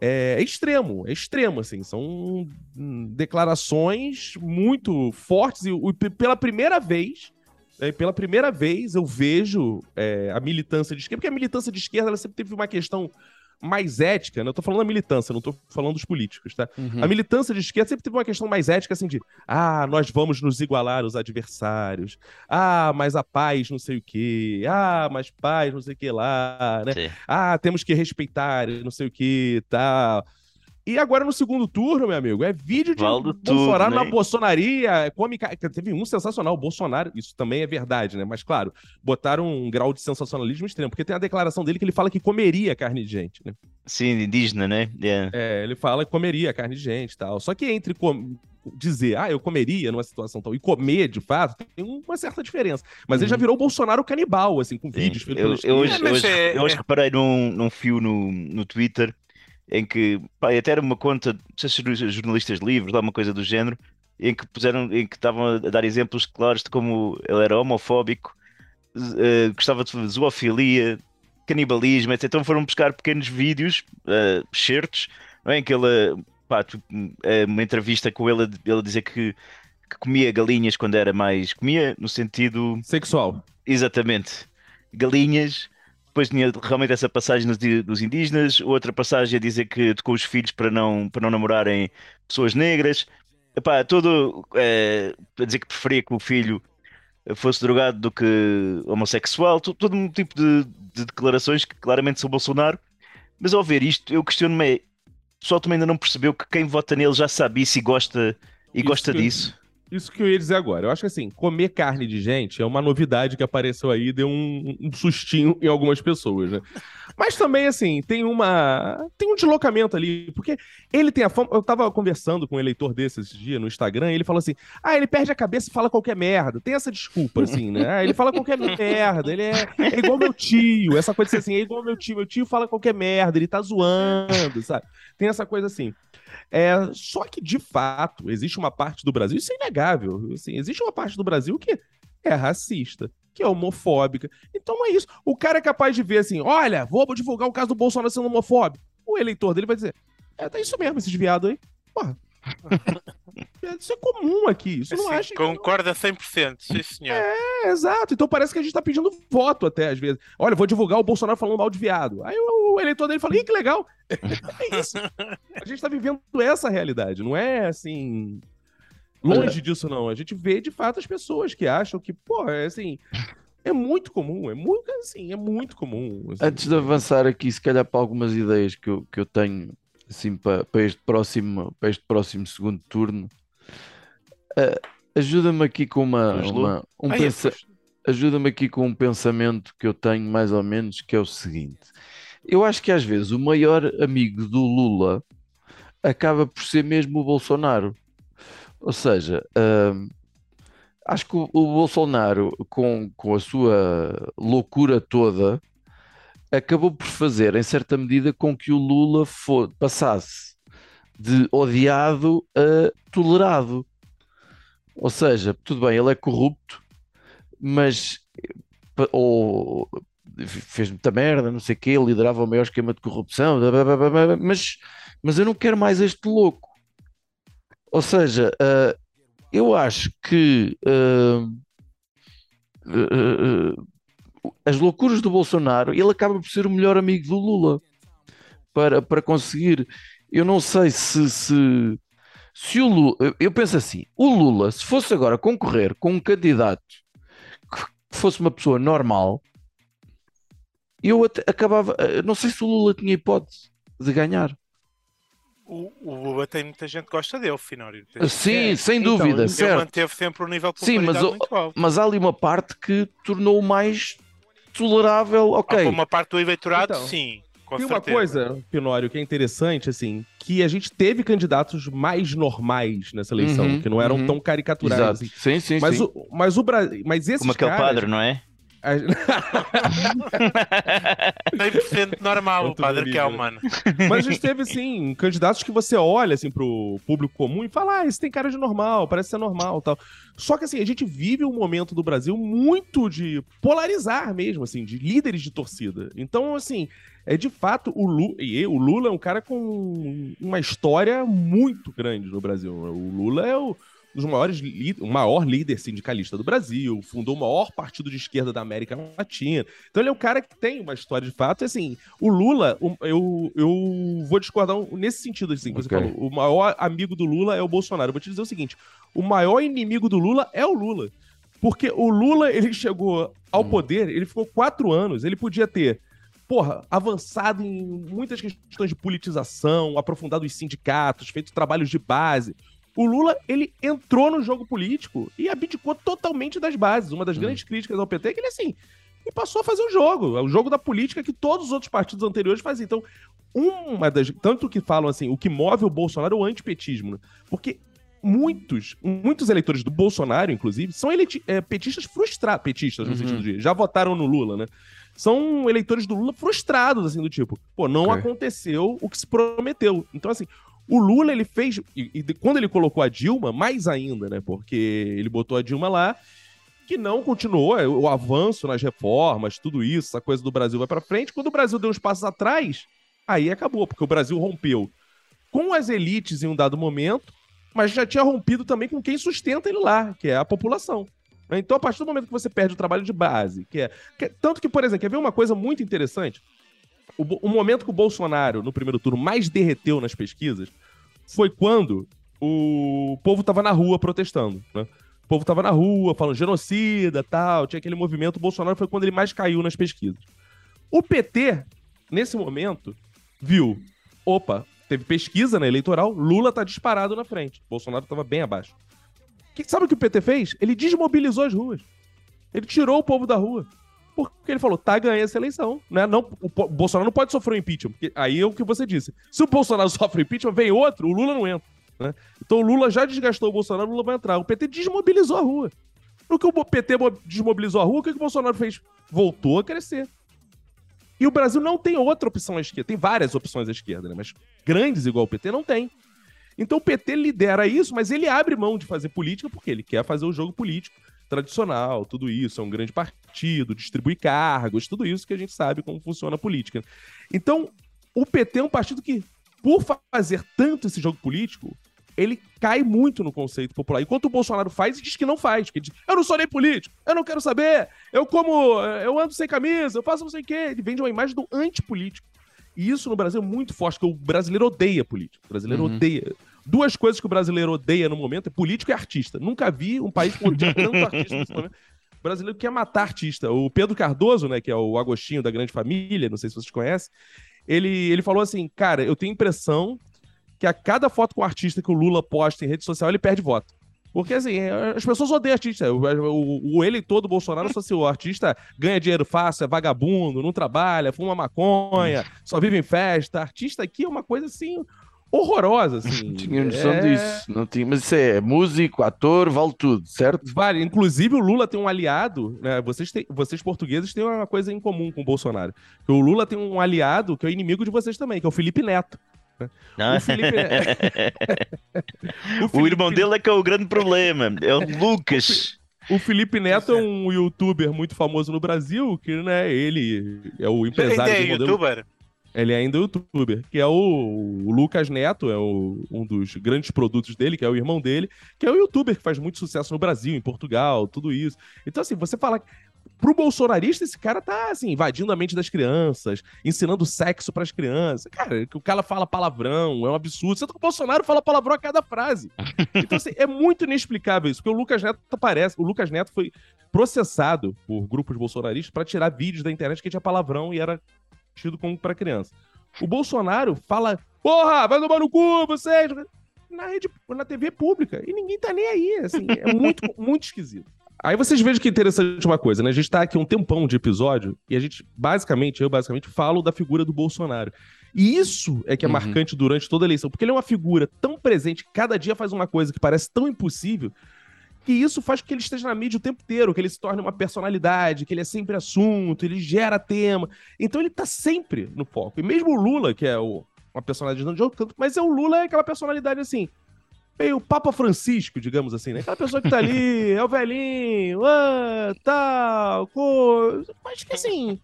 é, é extremo, é extremo, assim. São hum, declarações muito fortes e, e pela primeira vez. É, pela primeira vez eu vejo é, a militância de esquerda, porque a militância de esquerda ela sempre teve uma questão mais ética, né? Eu tô falando da militância, não tô falando dos políticos, tá? Uhum. A militância de esquerda sempre teve uma questão mais ética, assim, de ah, nós vamos nos igualar aos adversários, ah, mas a paz não sei o quê, ah, mas paz não sei o que lá, né? Sim. Ah, temos que respeitar não sei o que, tal. E agora no segundo turno, meu amigo, é vídeo de Vale Bolsonaro tudo, na né? bolsonaria. Come... ca- Teve um sensacional, o Bolsonaro, isso também é verdade, né? Mas claro, botaram um grau de sensacionalismo extremo, porque tem a declaração dele que ele fala que comeria carne de gente, né? Sim, indígena, né? Yeah. É, ele fala que comeria carne de gente e tal. Só que entre com- dizer, ah, eu comeria numa situação tal, e comer, de fato, tem uma certa diferença. Mas ele já virou o Bolsonaro canibal, assim, com Sim. vídeos Eu, eu, hoje, hoje- é- eu hoje é- reparei num, num fio no, no Twitter em que pá, até era uma conta, não sei se jornalistas- livres, lá uma coisa do género, em que puseram, em que estavam a dar exemplos claros de como ele era homofóbico, eh, gostava de zoofilia, canibalismo, etc. Então foram buscar pequenos vídeos, eh, certos, não é? em que ele, pá, tu- eh, uma entrevista com ele, ele dizer que, que comia galinhas quando era mais, comia no sentido Sexual. Exatamente. Galinhas. Depois tinha realmente essa passagem di- dos indígenas, outra passagem a dizer que tocou os filhos para não, para não namorarem pessoas negras. Epá, todo eh, a dizer que preferia que o filho fosse drogado do que homossexual, to- todo, um tipo de, de declarações que claramente são Bolsonaro. Mas ao ver isto, eu questiono-me, é, o pessoal também ainda não percebeu que quem vota nele já sabe isso e gosta, e Isso gosta disso. Isso que eu ia dizer agora. Eu acho que assim, comer carne de gente é uma novidade que apareceu aí, deu um, um sustinho em algumas pessoas, né? Mas também, assim, tem uma. Tem um deslocamento ali, porque ele tem a fama. Eu tava conversando com um eleitor desse esse dia no Instagram, e ele falou assim: ah, ele perde a cabeça e fala qualquer merda. Tem essa desculpa, assim, né? Ah, ele fala qualquer merda, ele é, é igual meu tio, essa coisa assim, é igual meu tio, meu tio fala qualquer merda, ele tá zoando, sabe? Tem essa coisa assim. É, só que, de fato, existe uma parte do Brasil, isso é inegável, assim, existe uma parte do Brasil que é racista, que é homofóbica. Então é isso. O cara é capaz de ver assim, olha, vou divulgar o caso do Bolsonaro sendo homofóbico. O eleitor dele vai dizer, é, tá isso mesmo, esses viados aí. Porra. isso é comum aqui, isso não Assim, acha que... concorda 100%, sim senhor. É, exato. Então parece que a gente tá pedindo voto até, às vezes. Olha, vou divulgar o Bolsonaro falando mal de viado. Aí o, eleitor dele fala, ih, que legal. é isso. A gente tá vivendo essa realidade, não é assim. Longe disso, não. A gente vê de fato as pessoas que acham que, pô, é assim. É muito comum, é muito assim, é muito comum. assim. Antes de avançar aqui, se calhar para algumas ideias que eu, que eu tenho assim para, para este próximo para este próximo segundo turno, ah, ajuda-me aqui com uma, uma- um Ai, pensa- pois, ajuda-me aqui com um pensamento que eu tenho mais ou menos, que é o seguinte: eu acho que às vezes o maior amigo do Lula acaba por ser mesmo o Bolsonaro. Ou seja, hum, acho que o, o Bolsonaro, com, com a sua loucura toda, acabou por fazer, em certa medida, com que o Lula fo- passasse de odiado a tolerado. Ou seja, tudo bem, ele é corrupto, mas ou fez muita merda, não sei o quê, liderava o maior esquema de corrupção, blá, blá, blá, mas, mas eu não quero mais este louco. Ou seja, ah, eu acho que ah, as loucuras do Bolsonaro, ele acaba por ser o melhor amigo do Lula para, para conseguir. Eu não sei se, se, se o Lula. eu- penso assim: o Lula, se fosse agora concorrer com um candidato que fosse uma pessoa normal, eu até acabava. eh, Não sei se o Lula tinha hipótese de ganhar. O, o Lula tem muita gente que gosta dele, Finório. Tem- Sim, sem então, dúvida, ele Ele certo. manteve sempre um nível de Sim, mas muito alto. Mas há ali uma parte que tornou mais tolerável. Ah, Ok, para uma parte do eleitorado, Então, sim. Com Tem uma certeza. coisa, Pinório, que é interessante, assim, que a gente teve candidatos mais normais nessa eleição, Uhum, que não eram uhum. tão caricaturais. exato. assim. Sim, sim, Mas sim. o, mas o Brasil. Mas esses Como aquele caras, padre, não é? A- 100% normal, o padre é humano. Mas a gente teve, assim, candidatos que você olha, assim, pro público comum e fala, ah, esse tem cara de normal, parece ser normal tal. Só que, assim, a gente vive um momento do Brasil muito de polarizar mesmo, assim, de líderes de torcida. Então, assim, é de fato, o Lula, e o Lula é um cara com uma história muito grande no Brasil. O Lula é o dos maiores, o maior líder sindicalista do Brasil, fundou o maior partido de esquerda da América Latina. Então ele é um cara que tem uma história de fato. E, assim, o Lula, eu, eu vou discordar nesse sentido, assim, que você Ok. falou. O maior amigo do Lula é o Bolsonaro. Eu vou te dizer o seguinte: o maior inimigo do Lula é o Lula. Porque o Lula, ele chegou ao Hum. poder, ele ficou quatro anos, ele podia ter porra, avançado em muitas questões de politização, aprofundado os sindicatos, feito trabalhos de base. O Lula, ele entrou no jogo político e abdicou totalmente das bases. Uma das Hum. grandes críticas ao PT é que ele, assim, e passou a fazer o jogo, o jogo da política que todos os outros partidos anteriores faziam. Então, uma das. Tanto que falam assim, o que move o Bolsonaro é o antipetismo, né? Porque muitos, muitos eleitores do Bolsonaro, inclusive, são eleti- é, petistas frustrados. Petistas, no Uhum. sentido de. Já votaram no Lula, né? São eleitores do Lula frustrados, assim, do tipo, pô, não Ok. aconteceu o que se prometeu. Então, assim, o Lula, ele fez. E, e quando ele colocou a Dilma, mais ainda, né? Porque ele botou a Dilma lá, que não continuou é, o avanço nas reformas, tudo isso, essa coisa do Brasil vai pra frente. Quando o Brasil deu uns passos atrás, aí acabou, porque o Brasil rompeu com as elites em um dado momento, mas já tinha rompido também com quem sustenta ele lá, que é a população. né? Então, a partir do momento que você perde o trabalho de base, que é. que- tanto que, por exemplo, quer ver uma coisa muito interessante? O, o momento que o Bolsonaro, no primeiro turno, mais derreteu nas pesquisas foi quando o povo tava na rua protestando, né? O povo tava na rua, falando genocida, tal, tinha aquele movimento. O Bolsonaro foi quando ele mais caiu nas pesquisas. O PT, nesse momento, viu, opa, teve pesquisa na eleitoral, Lula tá disparado na frente. Bolsonaro tava bem abaixo. Que, sabe o que o PT fez? Ele desmobilizou as ruas. Ele tirou o povo da rua. Porque ele falou, tá, ganhei essa eleição. Né? Não, o, Bolsonaro não pode sofrer um impeachment. Aí é o que você disse. Se o Bolsonaro sofre impeachment, vem outro, o Lula não entra. né? Então o Lula já desgastou o Bolsonaro, o Lula vai entrar. O PT desmobilizou a rua. No que o PT mo- desmobilizou a rua, o que, que o Bolsonaro fez? Voltou a crescer. E o Brasil não tem outra opção à esquerda. Tem várias opções à esquerda, né? Mas grandes igual o PT não tem. Então o PT lidera isso, mas ele abre mão de fazer política porque ele quer fazer o jogo político tradicional, tudo isso, é um grande partido, distribui cargos, tudo isso que a gente sabe como funciona a política. Então, o PT é um partido que, por fazer tanto esse jogo político, ele cai muito no conceito popular. Enquanto o Bolsonaro faz e diz que não faz. Que ele diz, eu não sou nem político, eu não quero saber, eu como, eu ando sem camisa, eu faço não sei o quê. Ele vende uma imagem do antipolítico. E isso no Brasil é muito forte, porque o brasileiro odeia político. O brasileiro Uhum. odeia. Duas coisas que o brasileiro odeia no momento é político e artista. Nunca vi um país que odeia tanto artista nesse momento. O brasileiro quer matar artista. O Pedro Cardoso, né, que é o Agostinho da Grande Família, não sei se vocês conhecem, ele, ele falou assim, cara, eu tenho impressão que a cada foto com o artista que o Lula posta em rede social, ele perde voto. Porque, assim, é, as pessoas odeiam artista. O, o- o eleitor do Bolsonaro associa o artista ganha dinheiro fácil, é vagabundo, não trabalha, fuma maconha, só vive em festa. Artista aqui é uma coisa, assim, horrorosa, assim. Não tinha noção É- disso. Não tinha, mas isso é músico, ator, vale tudo, certo? Vale. Inclusive, o Lula tem um aliado, né? Vocês, têm- vocês portugueses têm uma coisa em comum com o Bolsonaro. Que o Lula tem um aliado que é o inimigo de vocês também, que é o Felipe Neto. Não? O Felipe O Felipe- irmão dele é que é o grande problema. É o Lucas. O Felipe Neto é um youtuber muito famoso no Brasil, que, né, ele é o Ainda empresário é do modelo youtuber? Ele é ainda youtuber, que é o, o Lucas Neto, é o- um dos grandes produtos dele, que é o irmão dele, que é o youtuber que faz muito sucesso no Brasil, em Portugal, tudo isso. Então, assim, você fala. Pro bolsonarista, esse cara tá, assim, invadindo a mente das crianças, ensinando sexo pras crianças. Cara, que o cara fala palavrão, é um absurdo. Você tá com o Bolsonaro fala palavrão a cada frase. Então, assim, é muito inexplicável isso, porque o Lucas Neto aparece. O Lucas Neto foi processado por grupos bolsonaristas pra tirar vídeos da internet que tinha palavrão e era tido como pra criança. O Bolsonaro fala, porra, vai tomar no cu, vocês! Na, rede, na TV pública. E ninguém tá nem aí, assim. É muito, muito esquisito. Aí vocês vejam que interessante uma coisa, né? A gente tá aqui um tempão de episódio e a gente, basicamente, eu basicamente falo da figura do Bolsonaro. E isso é que é Uhum. marcante durante toda a eleição, porque ele é uma figura tão presente, cada dia faz uma coisa que parece tão impossível, que isso faz com que ele esteja na mídia o tempo inteiro, que ele se torne uma personalidade, que ele é sempre assunto, ele gera tema. Então ele tá sempre no foco. E mesmo o Lula, que é o- uma personalidade de outro canto, mas é o Lula é aquela personalidade assim, meio Papa Francisco, digamos assim, né? Aquela pessoa que tá ali, é o velhinho, ah, tal, coisa. Mas que assim,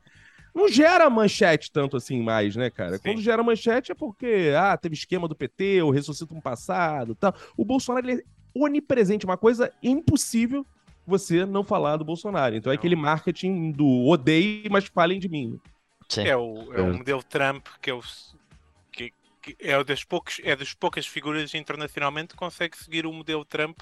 não gera manchete tanto assim mais, né, cara? Sim. Quando gera manchete é porque, ah, teve esquema do PT, ou ressuscita um passado tal. O Bolsonaro, ele é onipresente, uma coisa impossível você não falar do Bolsonaro. Então é aquele marketing do odeie, mas falem de mim. Sim. É o, é o modelo Trump, que é o. Que, que é, o das poucos, é das poucas figuras internacionalmente que consegue seguir o modelo Trump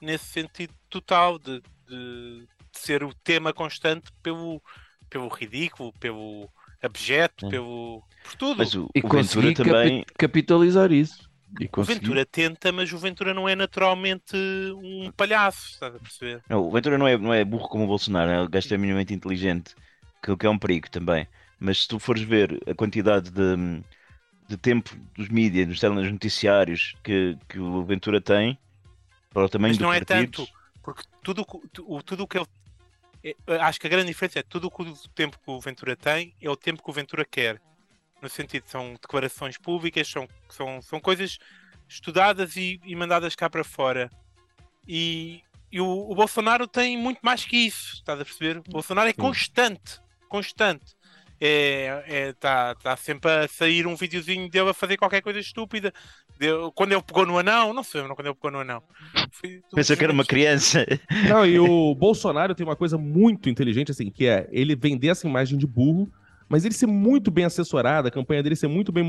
nesse sentido total de, de- de ser o tema constante pelo, pelo ridículo, pelo abjeto, É. pelo. por tudo. Mas o, E o Ventura também. capi- capitalizar isso. E O. Ventura tenta, mas o Ventura não é naturalmente um palhaço, estás a perceber? Não, o Ventura não é, não é burro como o Bolsonaro, é um gajo é minimamente inteligente, que, que é um perigo também. Mas se tu fores ver a quantidade de, de tempo dos mídias, dos noticiários que, que o Ventura tem, para o tamanho Mas não é tanto, porque tudo o tudo que ele. é- Acho que a grande diferença é tudo o tempo que o Ventura tem é o tempo que o Ventura quer. No sentido, são declarações públicas, são, são, são coisas estudadas e, e mandadas cá para fora. E, e o, o Bolsonaro tem muito mais que isso, estás a perceber? O Bolsonaro é constante, constante. É, é, tá, tá sempre a sair um videozinho dele a fazer qualquer coisa estúpida. Deu- quando ele pegou no anão, não se lembram quando ele pegou no anão. Foi- pensou que era uma criança. Não, e o Bolsonaro tem uma coisa muito inteligente, assim, que é ele vender essa imagem de burro, mas ele ser muito bem assessorado, a campanha dele ser muito bem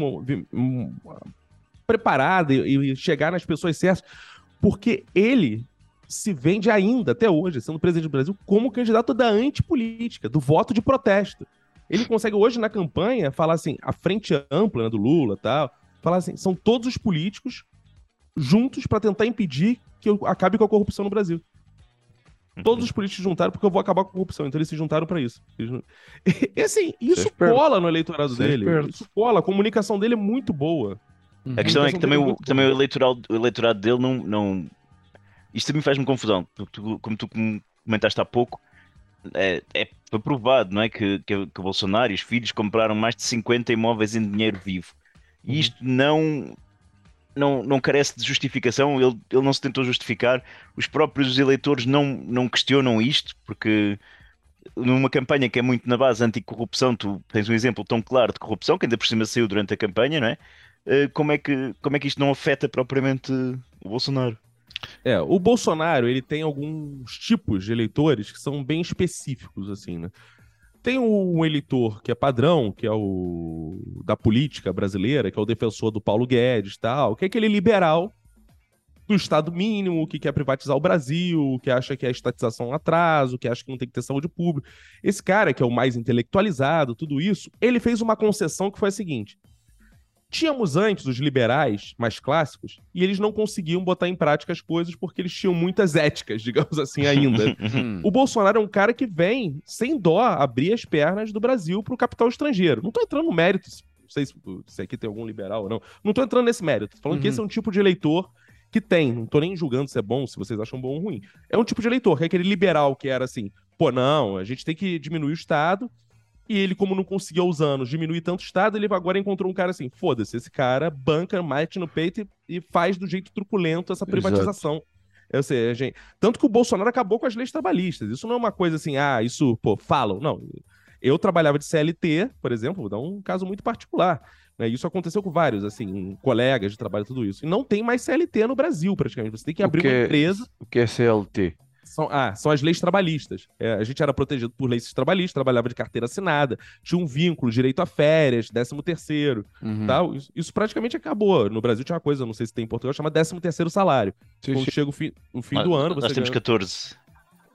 preparada e, chegar nas pessoas certas, porque ele se vende ainda, até hoje, sendo presidente do Brasil, como candidato da antipolítica, do voto de protesto. Ele consegue hoje na campanha falar assim, a frente ampla né, do Lula tal, falar assim, são todos os políticos juntos para tentar impedir que acabe com a corrupção no Brasil. Todos os políticos se juntaram porque eu vou acabar com a corrupção. Então eles se juntaram pra isso. Não- E assim, isso cola no eleitorado é dele. esperto. Isso cola. A comunicação dele é muito boa. Uhum. A questão é comunicação que também, é o, muito também o, boa. eleitoral, o eleitorado dele não. não... Isto também faz-me confusão. Tu- tu- como tu com- comentaste há pouco, é, é foi provado não é, que, que, que o Bolsonaro e os filhos compraram mais de 50 imóveis em dinheiro vivo. Uhum. E isto não, não, não carece de justificação, ele, ele não se tentou justificar. Os próprios eleitores não, não questionam isto, porque numa campanha que é muito na base anticorrupção, tu tens um exemplo tão claro de corrupção, que ainda por cima saiu durante a campanha, não é? Eh, Como é que, como é que isto não afeta propriamente o Bolsonaro? É, o Bolsonaro, ele tem alguns tipos de eleitores que são bem específicos, assim, né? Tem um eleitor que é padrão, que é o da política brasileira, que é o defensor do Paulo Guedes tal, que é aquele liberal do Estado mínimo, que quer privatizar o Brasil, que acha que a estatização é um atraso, que acha que não tem que ter saúde pública. Esse cara, que é o mais intelectualizado, tudo isso, ele fez uma concessão que foi a seguinte: Tínhamos antes os liberais mais clássicos e eles não conseguiam botar em prática as coisas porque eles tinham muitas éticas, digamos assim, ainda. Hum. o Bolsonaro é um cara que vem, sem dó, abrir as pernas do Brasil para o capital estrangeiro. Não tô entrando no mérito, não sei se, se aqui tem algum liberal ou não. Não tô entrando nesse mérito. Tô falando que Uhum. esse é um tipo de eleitor que tem. Não tô nem julgando se é bom, se vocês acham bom ou ruim. É um tipo de eleitor, que é aquele liberal que era assim, pô, não, a gente tem que diminuir o Estado. E ele, como não conseguiu aos anos diminuir tanto o Estado, ele agora encontrou um cara assim: foda-se, esse cara banca, mate no peito e, e faz do jeito truculento essa privatização. Eu sei, a gente... Tanto que o Bolsonaro acabou com as leis trabalhistas. Isso não é uma coisa assim, ah, isso, pô, falam. Não. Eu trabalhava de CLT, por exemplo, vou dar um caso muito particular. né? Isso aconteceu com vários, assim, colegas de trabalho, tudo isso. E não tem mais CLT no Brasil, praticamente. Você tem que abrir que uma é- empresa. O que é CLT? São, ah, são as leis trabalhistas. É, a gente era protegido por leis trabalhistas, trabalhava de carteira assinada, tinha um vínculo, direito a férias, 13 terceiro, Uhum. tal. Isso, isso praticamente acabou. No Brasil tinha uma coisa, não sei se tem em Portugal, chama 13 terceiro salário. Sim, Quando sim. chega o fim, o fim do ano, você Nós temos ganha... 14.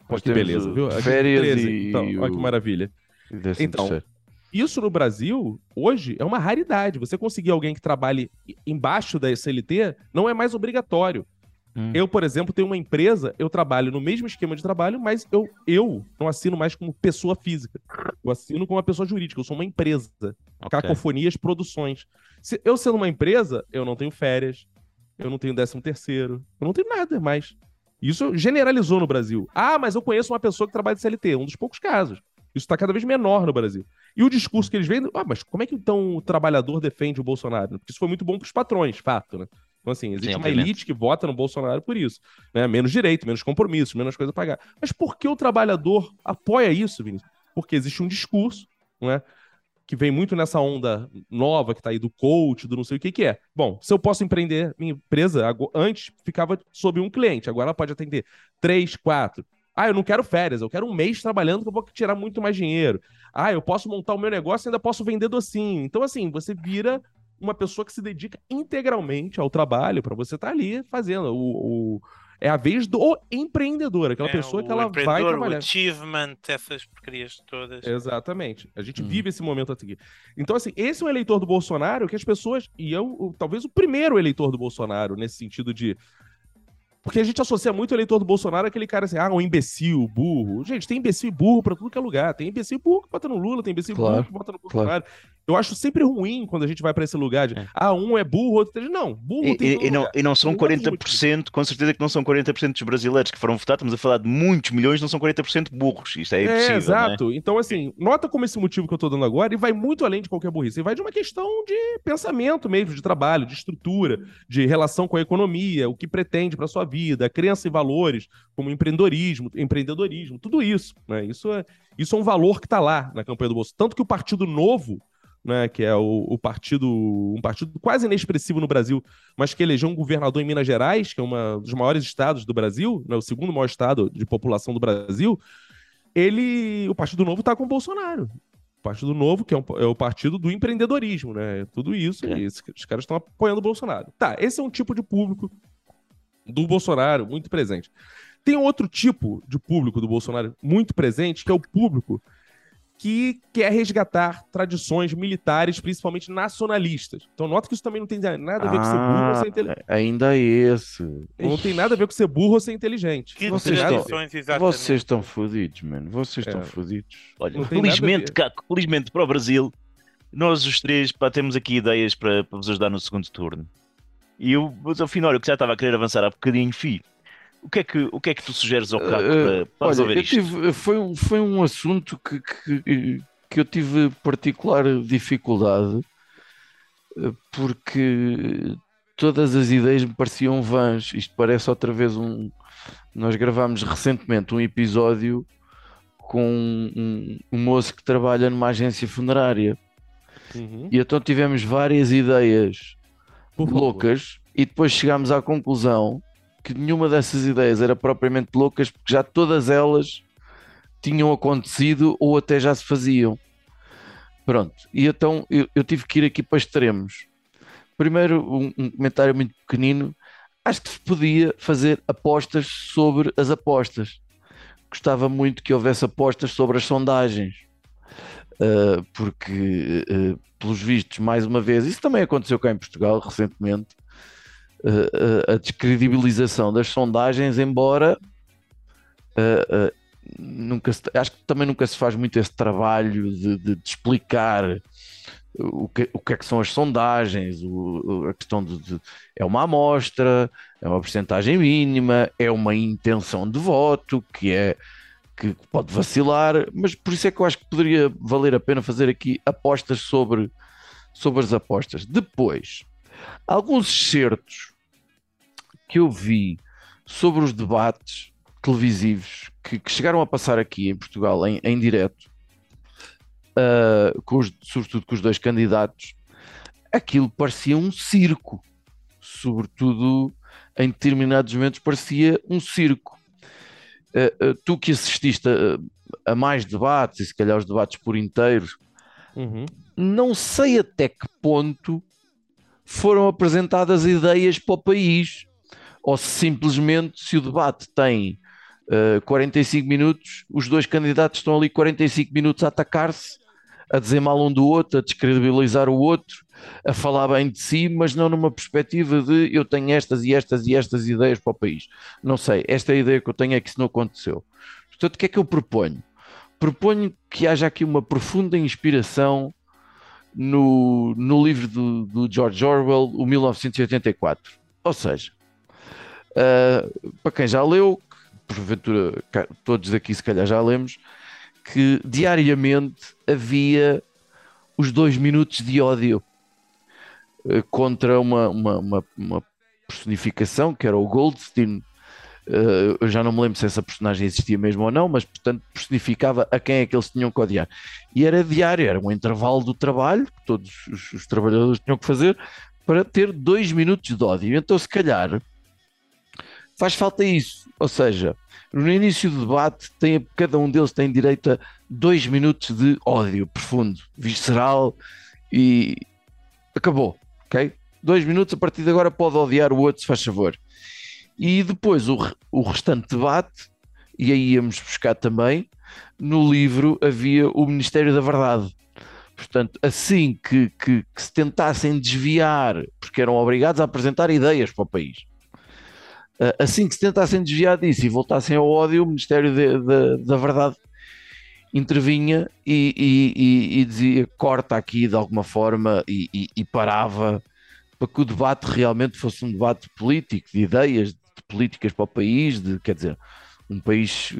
Pô, Nós que temos beleza, o- viu? Aqui férias 13, e então, olha que o- maravilha. Décimo Então, terceiro. Isso no Brasil, hoje, é uma raridade. Você conseguir alguém que trabalhe embaixo da SLT não é mais obrigatório. Hum. Eu, por exemplo, tenho uma empresa, eu trabalho no mesmo esquema de trabalho, mas eu, eu não assino mais como pessoa física. Eu assino como uma pessoa jurídica. Eu sou uma empresa. Ok. Cacofonias Produções. Se eu sendo uma empresa, eu não tenho férias, eu não tenho décimo terceiro, eu não tenho nada mais. Isso generalizou no Brasil. Ah, mas eu conheço uma pessoa que trabalha de CLT, um dos poucos casos. Isso está cada vez menor no Brasil. E o discurso que eles vendem, ah, mas como é que então o trabalhador defende o Bolsonaro? Porque isso foi muito bom para os patrões, fato, né? Então, assim, existe Sim, uma elite que vota no Bolsonaro por isso. Né? Menos direito, menos compromissos, menos coisa a pagar. Mas por que o trabalhador apoia isso, Vinícius? Porque existe um discurso, né? que vem muito nessa onda nova que tá aí do coach, do não sei o que que é. Bom, se eu posso empreender minha empresa, antes ficava sob um cliente, agora ela pode atender três, quatro. Ah, eu não quero férias, eu quero um mês trabalhando que eu vou tirar muito mais dinheiro. Ah, eu posso montar o meu negócio e ainda posso vender docinho. Então, assim, você vira uma pessoa que se dedica integralmente ao trabalho para você estar ali fazendo. O, o- É a vez do empreendedor, aquela É, pessoa que ela vai trabalhar. O achievement, essas porcarias todas. Exatamente. A gente Hum. vive esse momento aqui. Então, assim, esse é um eleitor do Bolsonaro que as pessoas. E eu, o- talvez o primeiro eleitor do Bolsonaro, nesse sentido de. Porque a gente associa muito o eleitor do Bolsonaro àquele cara assim, ah, um imbecil, burro. Gente, tem imbecil e burro pra tudo que é lugar. Tem imbecil e burro que bota no Lula, tem imbecil e Claro, burro que bota no Bolsonaro. Eu acho sempre ruim quando a gente vai pra esse lugar de, É. ah, um é burro, outro é. Não, burro E, tem e- e não, e não são Não tem 40%, com certeza que não são 40% dos brasileiros que foram votar, estamos a falar de muitos milhões, não são 40% burros. Isto é É, impossível. é? exato. Então, assim, nota como esse motivo que eu tô dando agora, e vai muito além de qualquer burrice. E vai de uma questão de pensamento mesmo, de trabalho, de estrutura, de relação com a economia, o que pretende para sua vida, a crença em valores, como empreendedorismo, empreendedorismo, tudo isso. Né? Isso, é, isso é um valor que está lá na campanha do Bolsonaro. Tanto que o Partido Novo, né, que é o, o partido, um partido quase inexpressivo no Brasil, mas que elegeu um governador em Minas Gerais, que é um dos maiores estados do Brasil, né, o segundo maior estado de população do Brasil, ele, o Partido Novo está com o Bolsonaro. O Partido Novo, que é, um- é o partido do empreendedorismo, né? Tudo isso, É. esse- os caras estão apoiando o Bolsonaro. Tá, esse é um tipo de público do Bolsonaro muito presente. Tem outro tipo de público do Bolsonaro muito presente, que é o público que quer resgatar tradições militares, principalmente nacionalistas. Então, nota que isso também não tem nada a ver com ser burro ou ser inteligente. Ah, ainda é esse. Não tem nada a ver com ser burro ou ser inteligente. Que Vocês tradições, exatamente. Vocês estão fodidos, mano. Vocês estão É. fodidos. Olha, felizmente. Caco, felizmente para o Brasil, nós os três pá, temos aqui ideias para, para vos ajudar no segundo turno. E eu, mas ao final, eu que já estava a querer avançar há bocadinho, fi. O que é que, o que, é que tu sugeres ao Caco Uh, para, para Olha, resolver isto? tive, foi, um, foi um assunto que, que, que eu tive particular dificuldade eh, porque todas as ideias me pareciam vãs. Isto parece outra vez um. Nós gravámos recentemente um episódio com um, um moço que trabalha numa agência funerária Uhum. e então tivemos várias ideias loucas e depois chegámos à conclusão que nenhuma dessas ideias era propriamente loucas porque já todas elas tinham acontecido ou até já se faziam. Pronto, e então eu, eu tive que ir aqui para extremos. Primeiro, um, um comentário muito pequenino. Acho que se podia fazer apostas sobre as apostas. Gostava muito que houvesse apostas sobre as sondagens. Uh, porque, uh, pelos vistos, mais uma vez, isso também aconteceu cá em Portugal recentemente, a descredibilização das sondagens, embora uh, uh, nunca se- acho que também nunca se faz muito esse trabalho de, de- de explicar o que, o que é que são as sondagens, o- a questão de, de- é uma amostra, é uma porcentagem mínima, é uma intenção de voto que é que pode vacilar, mas por isso é que eu acho que poderia valer a pena fazer aqui apostas sobre, sobre as apostas. Depois, alguns excertos que eu vi sobre os debates televisivos que, que chegaram a passar aqui em Portugal em, em direto, ah, com os- sobretudo com os dois candidatos, aquilo parecia um circo, sobretudo em determinados momentos parecia um circo. Uh, uh, tu que assististe a, a mais debates, e se calhar os debates por inteiros, Uhum. não sei até que ponto foram apresentadas ideias para o país, ou simplesmente se o debate tem uh, 45 minutos, os dois candidatos estão ali 45 minutos a atacar-se, a dizer mal um do outro, a descredibilizar o outro, a falar bem de si, mas não numa perspectiva de eu tenho estas e estas e estas ideias para o país. Não sei, esta é a ideia que eu tenho é que isso não aconteceu. Portanto, o que é que eu proponho? Proponho que haja aqui uma profunda inspiração no, no livro do, do George Orwell, o 1984. Ou seja, uh, para quem já leu, que porventura todos aqui se calhar já lemos, que diariamente havia os dois minutos de ódio uh, contra uma, uma, uma, uma personificação que era o Goldstein. Uh, eu já não me lembro se essa personagem existia mesmo ou não, mas portanto personificava a quem é que eles tinham que odiar. E era diário, era um intervalo do trabalho que todos os, os trabalhadores tinham que fazer para ter dois minutos de ódio. Então, se calhar, faz falta isso. Ou seja, no início do debate, tem, cada um deles tem direito a dois minutos de ódio profundo, visceral e acabou, ok? Dois minutos, a partir de agora pode odiar o outro, se faz favor. E depois o, o restante debate, e aí íamos buscar também, no livro havia o Ministério da Verdade. Portanto, assim que, que- que se tentassem desviar, porque eram obrigados a apresentar ideias para o país, ah, assim que se tentassem desviar disso e voltassem ao ódio, o Ministério de- de- da Verdade intervinha e, e- e- e dizia corta aqui de alguma forma e parava para que o debate realmente fosse um debate político, de ideias, de políticas para o país, de, quer dizer, um país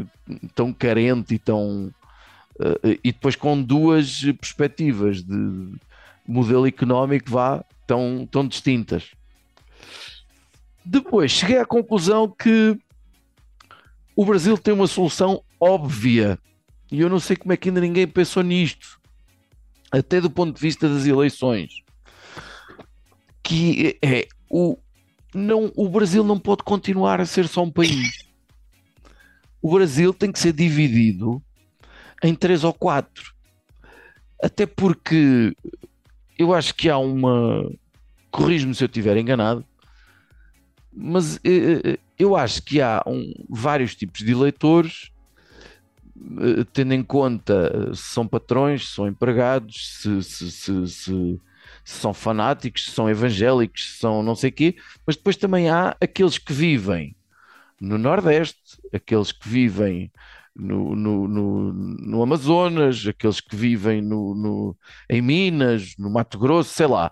tão carente e tão eh, e depois com duas perspectivas de modelo económico vá tão, tão distintas. Depois cheguei à conclusão que o Brasil tem uma solução óbvia e eu não sei como é que ainda ninguém pensou nisto, até do ponto de vista das eleições, que é o, não, o Brasil não pode continuar a ser só um país. O Brasil tem que ser dividido em três ou quatro. Até porque eu acho que há uma. Corrijo-me se eu estiver enganado, mas eh, eh, eu acho que há um- vários tipos de eleitores, eh, tendo em conta eh, se são patrões, se são empregados, se, se- se- se- se são fanáticos, se são evangélicos, se são não sei quê, mas depois também há aqueles que vivem no Nordeste, aqueles que vivem no, no, no, no Amazonas, aqueles que vivem no, no- em Minas, no Mato Grosso, sei lá,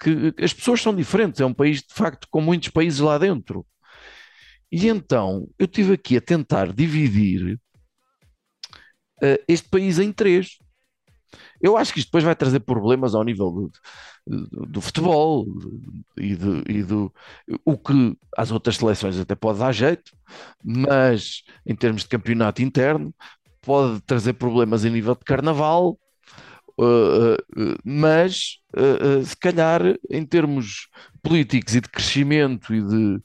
que as pessoas são diferentes, é um país de facto com muitos países lá dentro. E então eu estive aqui a tentar dividir eh, este país em três. Eu acho que isto depois vai trazer problemas ao nível do, do- do futebol e do, e do o que às outras seleções até pode dar jeito, mas em termos de campeonato interno pode trazer problemas a nível de carnaval. uh, uh, mas uh, se calhar em termos políticos e de crescimento e de,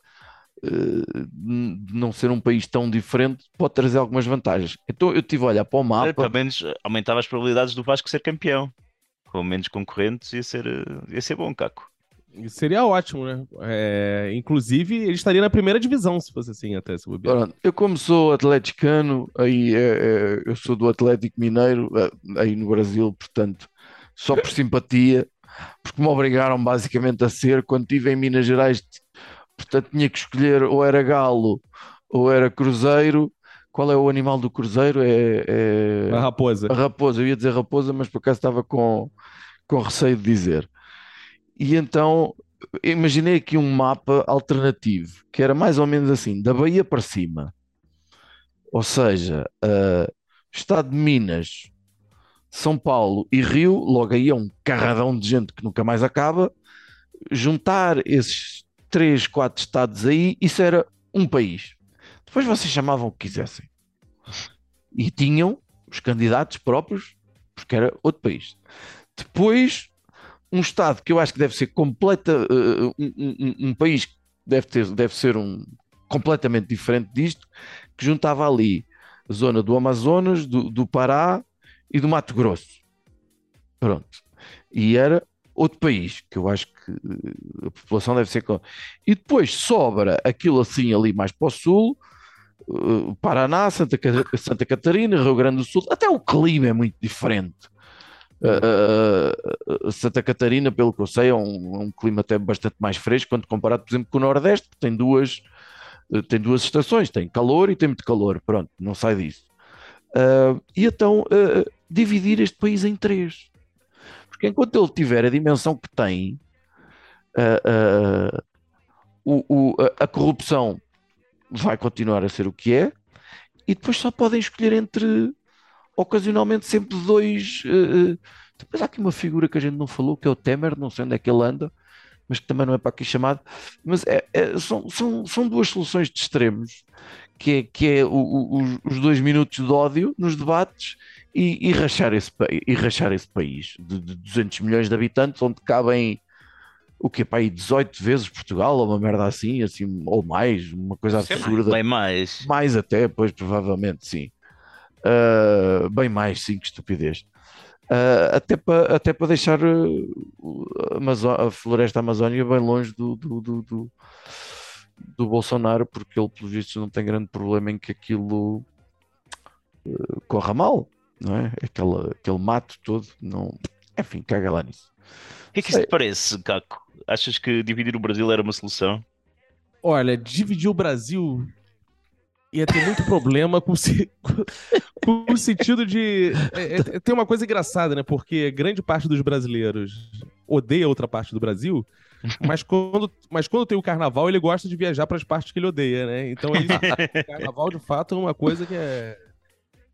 de não ser um país tão diferente, pode trazer algumas vantagens. Então eu tive a olhar para o Eh, mapa. Pelo menos eh, aumentava as probabilidades do Vasco ser campeão. Com menos concorrentes ia ser, eh, ia ser bom, Caco. Seria ótimo, né? É, inclusive, ele estaria na primeira divisão, se fosse assim, até se bobear. Pronto, eu como sou atleticano, aí é, é, eu sou do Atlético Mineiro, é, aí no Brasil, portanto, só por simpatia, porque me obrigaram basicamente a ser quando estive em Minas Gerais, portanto tinha que escolher ou era galo ou era cruzeiro. Qual é o animal do cruzeiro? É, é A raposa. a raposa, eu ia dizer raposa, mas por acaso estava com, com receio de dizer. E então imaginei aqui um mapa alternativo, que era mais ou menos assim, da Bahia para cima. Ou seja, ah, Estado de Minas, São Paulo e Rio, logo aí é um carradão de gente que nunca mais acaba. Juntar esses três, quatro estados aí, isso era um país. Depois vocês chamavam o que quisessem. E tinham os candidatos próprios, porque era outro país. Depois, um Estado que eu acho que deve ser completa, eh, um, um- um país que deve, ter, deve ser um, completamente diferente disto, que juntava ali a zona do Amazonas, do, do Pará e do Mato Grosso. Pronto. E era outro país, que eu acho que eh, a população deve ser. E depois sobra aquilo assim ali mais para o sul, eh, Paraná, Santa, Santa Catarina, Rio Grande do Sul, até o clima é muito diferente. Uh, Santa Catarina, pelo que eu sei, é um, é um clima até bastante mais fresco quando comparado, por exemplo, com o Nordeste, que tem duas, tem duas estações, tem calor e tem muito calor, pronto, não sai disso. E então dividir este país em três, porque enquanto ele tiver a dimensão que tem, uh, uh, o- o- a- a corrupção vai continuar a ser o que é, e depois só podem escolher entre ocasionalmente sempre dois. eh, depois há aqui uma figura que a gente não falou, que é o Temer, não sei onde é que ele anda, mas que também não é para aqui chamado. Mas é- é- são, são, são duas soluções de extremos, que é, que é o- o- os dois minutos de ódio nos debates e, e rachar, esse, pa- e rachar esse país de, de 200 milhões de habitantes, onde cabem. O que é para aí 18 vezes Portugal, ou uma merda assim, assim, ou mais, uma coisa absurda. Bem mais. Mais até, pois provavelmente sim. Uh, bem mais, sim, que estupidez. Uh, até para até para deixar uh, o- a, Amazo- a floresta amazónica bem longe do, do, do, do, do Bolsonaro, porque ele, pelo visto, não tem grande problema em que aquilo eh, corra mal, não é? Aquela, aquele mato todo, não. Enfim, caga lá nisso. O que é que isso te parece, Caco? Achas que dividir o Brasil era uma solução? Olha, dividir o Brasil ia ter muito problema com, o se- com o sentido de. é, é, tem uma coisa engraçada, né? Porque grande parte dos brasileiros odeia outra parte do Brasil, mas quando, mas quando tem o carnaval, ele gosta de viajar para as partes que ele odeia, né? Então é isso. o carnaval, de fato, é uma coisa que é-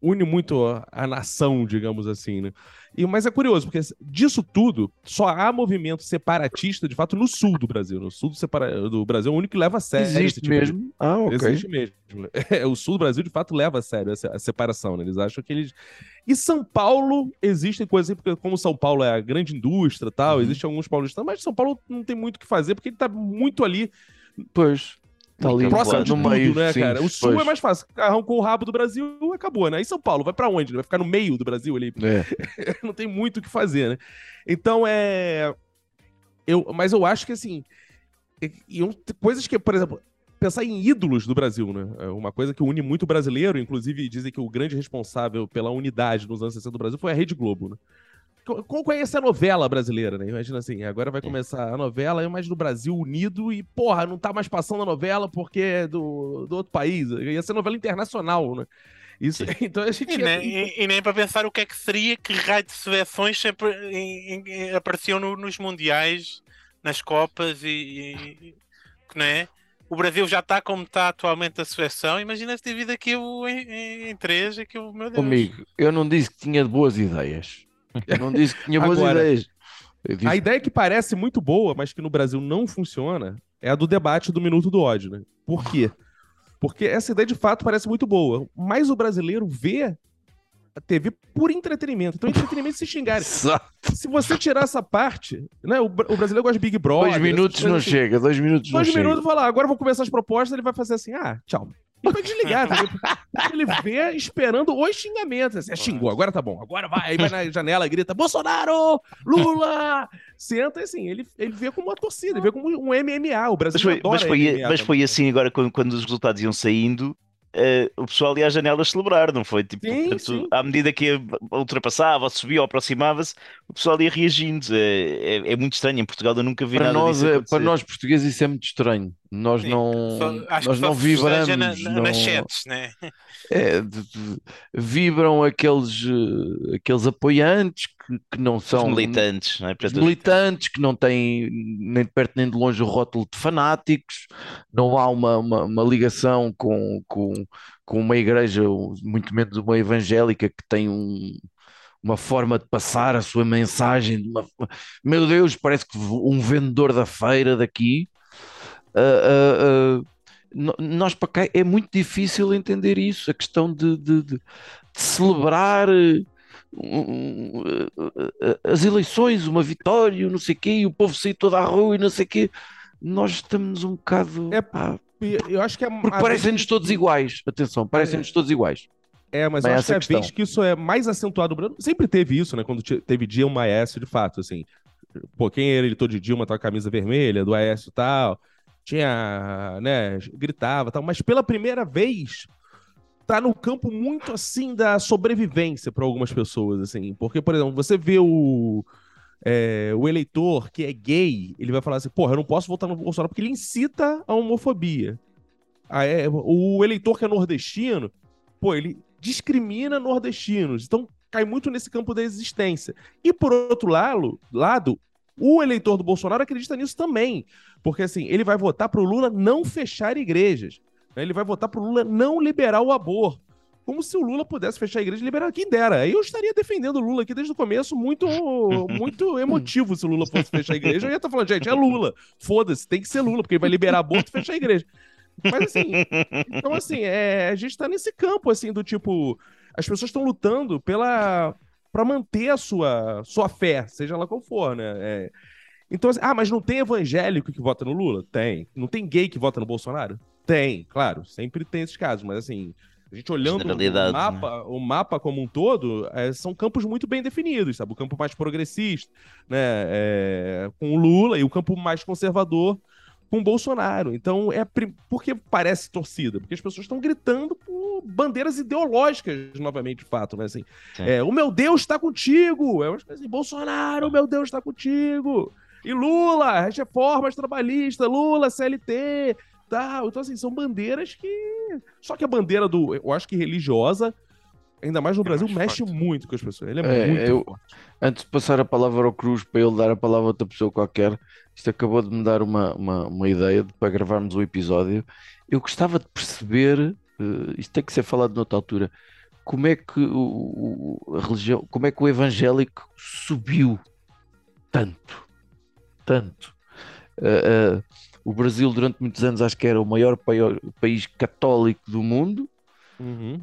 une muito a, a nação, digamos assim, né? E, mas é curioso, porque disso tudo, só há movimento separatista, de fato, no sul do Brasil. No sul do, separa- do Brasil é o único que leva a sério esse Existe tipo de- mesmo? Ah, ok. Existe mesmo. É, o sul do Brasil, de fato, leva a sério essa a separação, né? Eles acham que eles. E São Paulo, existem coisas assim, porque como São Paulo é a grande indústria tal, Uhum. existem alguns paulistas, mas São Paulo não tem muito o que fazer, porque ele tá muito ali, Pois. Está ali próximo no de tudo, meio, né, sim, cara? O sul pois. é mais fácil. Arrancou o rabo do Brasil, acabou, né? E São Paulo, vai pra onde? Vai ficar no meio do Brasil ali? É. não tem muito o que fazer, né? Então é. Eu, mas eu acho que assim. um- coisas que, por exemplo, pensar em ídolos do Brasil, né? É uma coisa que une muito o brasileiro, inclusive dizem que o grande responsável pela unidade nos anos 60 do Brasil foi a Rede Globo, né? Co- Qual qual é essa novela brasileira, né? Imagina assim, agora vai começar a novela, eu imagino o Brasil unido e, porra, não tá mais passando a novela porque é do, do outro país. Ia ser novela internacional, né? Isso, então a gente E ia- nem, e- e nem para pensar o que é que seria que raio de seleções sempre em- em- em- apareciam no- nos mundiais, nas Copas e, e- não é? O Brasil já está como está atualmente a seleção. Imagina se divide aquilo em, em, em três, aquilo, meu Deus. Amigo, eu não disse que tinha boas ideias. Eu não disse que tinha boas Agora, ideias. Disse A ideia que parece muito boa, mas que no Brasil não funciona, é a do debate do minuto do ódio, né? Por quê? Porque essa ideia de fato parece muito boa, mas o brasileiro vê a TV por entretenimento. Então, entretenimento se xingar. Só Se você tirar essa parte, né? O, bra- o brasileiro gosta de Big Brother. dois minutos não assim. chega, dois minutos não Dois chega. minutos e falar, agora eu vou começar as propostas, ele vai fazer assim, ah, tchau. E vai desligar, porque ele vê esperando os xingamentos. Assim, "Ah, xingou, agora tá bom, agora vai. Aí vai na janela e grita, Bolsonaro, Lula. Senta e assim, ele, ele vê como uma torcida, ele vê como um MMA. O Brasil Mas foi, adora mas foi, MMA mas foi assim agora quando, quando os resultados iam saindo, eh, o pessoal ia às janelas celebrar, não foi? Tipo, Sim, portanto, sim. à medida que ultrapassava, subia, ou aproximava-se, o pessoal ia reagindo. É, é- é muito estranho. Em Portugal eu nunca vi Para nada nós, disso é- acontecer. para nós portugueses isso é muito estranho. Nós Sim, não, Só- nós não vibramos. na- não- nas chats, né? é, de- de- vibram aqueles, eh, aqueles apoiantes que, que não Os são militantes, não é? os militantes que não têm nem de perto nem de longe o rótulo de fanáticos, não há uma, uma, uma ligação com, com, com uma igreja, muito menos uma evangélica, que tem um, uma forma de passar a sua mensagem. De uma... Meu Deus, parece que um vendedor da feira daqui. Ah, no- nós para cá é muito difícil entender isso, a questão de, de- de- de celebrar eh, as eleições, uma vitória, não sei o quê, e o povo sair todo à rua e não sei o quê. Nós estamos um bocado. É, Eu acho que é. porque a parecem-nos todos iguais. Atenção, parecem-nos todos iguais. É, mas eu é acho que a a questão. vez que isso é mais acentuado. Sempre teve isso, né? Quando te- teve Dilma Aécio, de fato, assim. Pô, quem era editor de Dilma, tá com a camisa vermelha, do Aécio e tal. Tinha, né, gritava tal. Mas pela primeira vez, tá no campo muito, assim, da sobrevivência para algumas pessoas, assim. Porque, por exemplo, você vê o... é, o eleitor que é gay, ele vai falar assim, porra, eu não posso votar no Bolsonaro porque ele incita a homofobia. Ah, é, o eleitor que é nordestino, pô, ele discrimina nordestinos. Então cai muito nesse campo da existência. E por outro lado, lado o eleitor do Bolsonaro acredita nisso também. Porque assim, ele vai votar pro Lula não fechar igrejas. né? Ele vai votar pro Lula não liberar o aborto. Como se o Lula pudesse fechar a igreja e liberar quem dera. Aí eu estaria defendendo o Lula aqui desde o começo, muito, muito emotivo se o Lula fosse fechar a igreja. Eu ia estar falando, gente, é Lula. Foda-se, tem que ser Lula, porque ele vai liberar aborto e fechar a igreja. Mas assim, então assim, é, a gente tá nesse campo assim do tipo, as pessoas estão lutando pela para manter a sua sua fé, seja lá qual for, né? É, então, assim, ah, mas não tem evangélico que vota no Lula? Tem. Não tem gay que vota no Bolsonaro? Tem, claro, sempre tem esses casos, mas assim, a gente olhando o Generalidades, mapa, o mapa como um todo, é, são campos muito bem definidos, sabe? O campo mais progressista, né, é, com o Lula e o campo mais conservador com Bolsonaro. Então, é por que parece torcida? Porque as pessoas estão gritando por bandeiras ideológicas, novamente, de fato, né? Assim, Sim. é, o meu Deus está contigo! É umas coisas assim, Bolsonaro, o meu Deus está contigo! E Lula, as reformas trabalhistas, Lula, CLT, tal. Então, assim, são bandeiras que. Só que a bandeira do. Eu acho que religiosa, ainda mais no É Brasil, mais mexe forte. muito com as pessoas. Ele é, É, muito eu- forte. Antes de passar a palavra ao Cruz para ele dar a palavra a outra pessoa qualquer, isto acabou de me dar uma, uma, uma ideia de- para gravarmos o episódio. Eu gostava de perceber, eh, isto tem que ser falado noutra altura, como é que o, o- a religião, como é que o evangélico subiu tanto, tanto. Eh, eh, o Brasil durante muitos anos acho que era o maior pai- país católico do mundo, Uhum,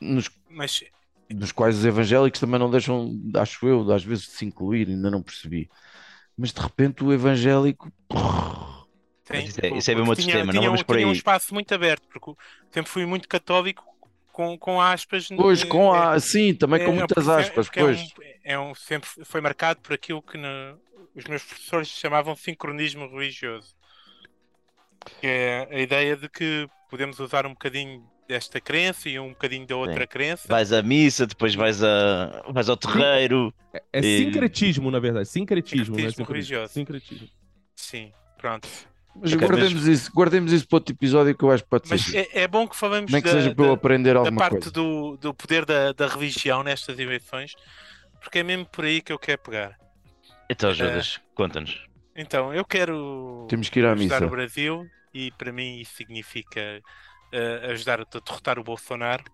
nos Mas dos quais os evangélicos também não deixam, acho eu, às vezes de se incluir, ainda não percebi. Mas de repente o evangélico. Sim, isso é- porque isso é mesmo outro tinha, tema, não tinha, vamos um- por tinha um aí. espaço muito aberto, porque sempre fui muito católico com, com aspas. Pois, com a. Sim, também com é- muitas é- aspas, é pois. um- É um, sempre foi marcado por aquilo que no- os meus professores chamavam sincronismo religioso. Que é a ideia de que podemos usar um bocadinho desta crença e um bocadinho da outra crença. Vais à missa, depois vais, a, vais ao terreiro. É E- sincretismo, na verdade. Sincretismo, é Sincretismo religioso. Sincretismo. Sim, pronto. Mas Ok, guardemos isso, guardemos isso para outro episódio que eu acho que pode ser. Mas é, é bom que falamos Nem que da, seja para eu da- aprender da alguma parte coisa. do, do poder da, da religião nestas eleições, porque é mesmo por aí que eu quero pegar. Então, Judas, conta-nos. Então, eu quero Temos que ir à ajudar missa. o Brasil e para mim isso significa eh, ajudar a derrotar o Bolsonaro.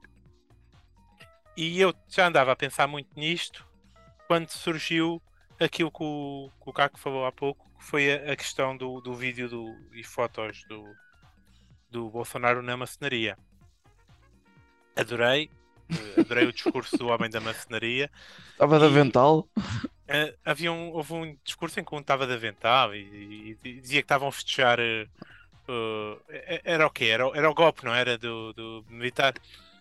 E eu já andava a pensar muito nisto quando surgiu aquilo que o, que o Caco falou há pouco, que foi a, a questão do, do vídeo do, e fotos do, do Bolsonaro na maçonaria. Adorei, eh, adorei o discurso do homem da maçonaria. Estava de e- avental. Eh, havia um, houve um discurso em que um estava de avental e, e dizia que estavam a festejar. eh, eh, era o quê? Era, o- era o golpe, não era? Do, do militar.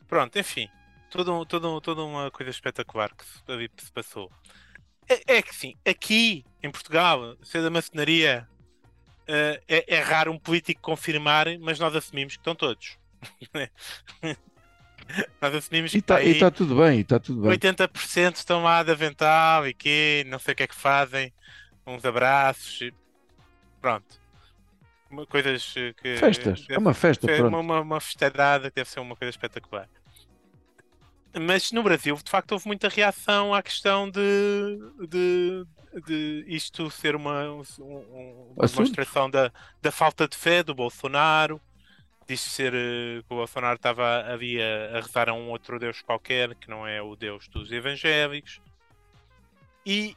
Pronto, enfim. Todo, todo, um- toda uma coisa espetacular que se, ali se passou. É, é que sim, aqui em Portugal, ser da maçonaria, eh, é, é raro um político confirmar, mas nós assumimos que estão todos. nós assumimos E que está aí tá tudo bem, está tudo bem. 80% estão lá de avental e quê, não sei o que é que fazem, uns abraços, e- pronto. Coisas eh, que. Festas, é uma festa, pronto. uma, uma, uma festeirada que deve ser uma coisa espetacular. Mas no Brasil, de facto, houve muita reação à questão de, de, de isto ser uma, um- um- uma demonstração da, da falta de fé do Bolsonaro. Diz ser eh, que o Bolsonaro estava ali a, a rezar a um outro Deus qualquer, que não é o Deus dos evangélicos. E,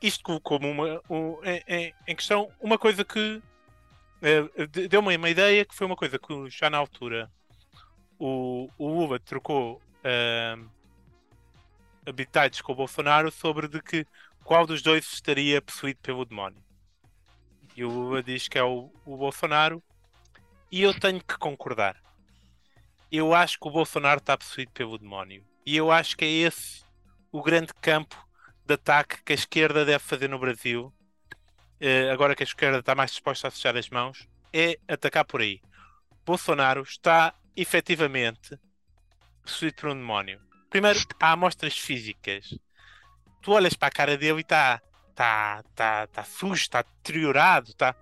isto co- como uma, um- em, em questão, uma coisa que eh, de- deu-me uma ideia que foi uma coisa que já na altura o, o Lula trocou uh, habitats com o Bolsonaro sobre de que qual dos dois estaria possuído pelo demónio. E o Lula diz que é o, o Bolsonaro e eu tenho que concordar. Eu acho que o Bolsonaro está possuído pelo demónio. E eu acho que é esse o grande campo de ataque que a esquerda deve fazer no Brasil. Eh, agora que a esquerda está mais disposta a fechar as mãos, é atacar por aí. Bolsonaro está efetivamente possuído por um demónio. Primeiro, há amostras físicas. Tu olhas para a cara dele e está tá, tá, tá sujo, está deteriorado, está.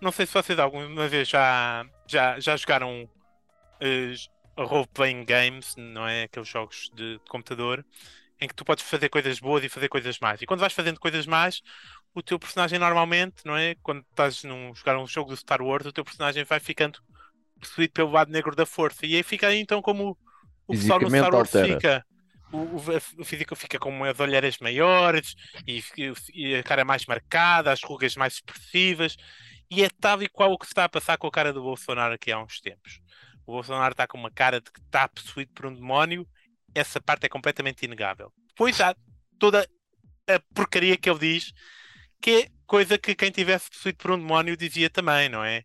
Não sei se vocês alguma vez já, já, já jogaram uh, role-playing games, não é? Aqueles jogos de, de computador em que tu podes fazer coisas boas e fazer coisas más. E quando vais fazendo coisas más, o teu personagem normalmente, não é? Quando estás num jogar um jogo do Star Wars, o teu personagem vai ficando possuído pelo lado negro da força. E aí fica aí então como o pessoal no Star Wars altera. fica. O, o, o físico fica com as olheiras maiores e, e a cara mais marcada, as rugas mais expressivas. E é tal e qual o que se está a passar com a cara do Bolsonaro aqui há uns tempos. O Bolsonaro está com uma cara de que está possuído por um demónio. Essa parte é completamente inegável. Depois há toda a porcaria que ele diz, que é coisa que quem tivesse possuído por um demónio dizia também, não é?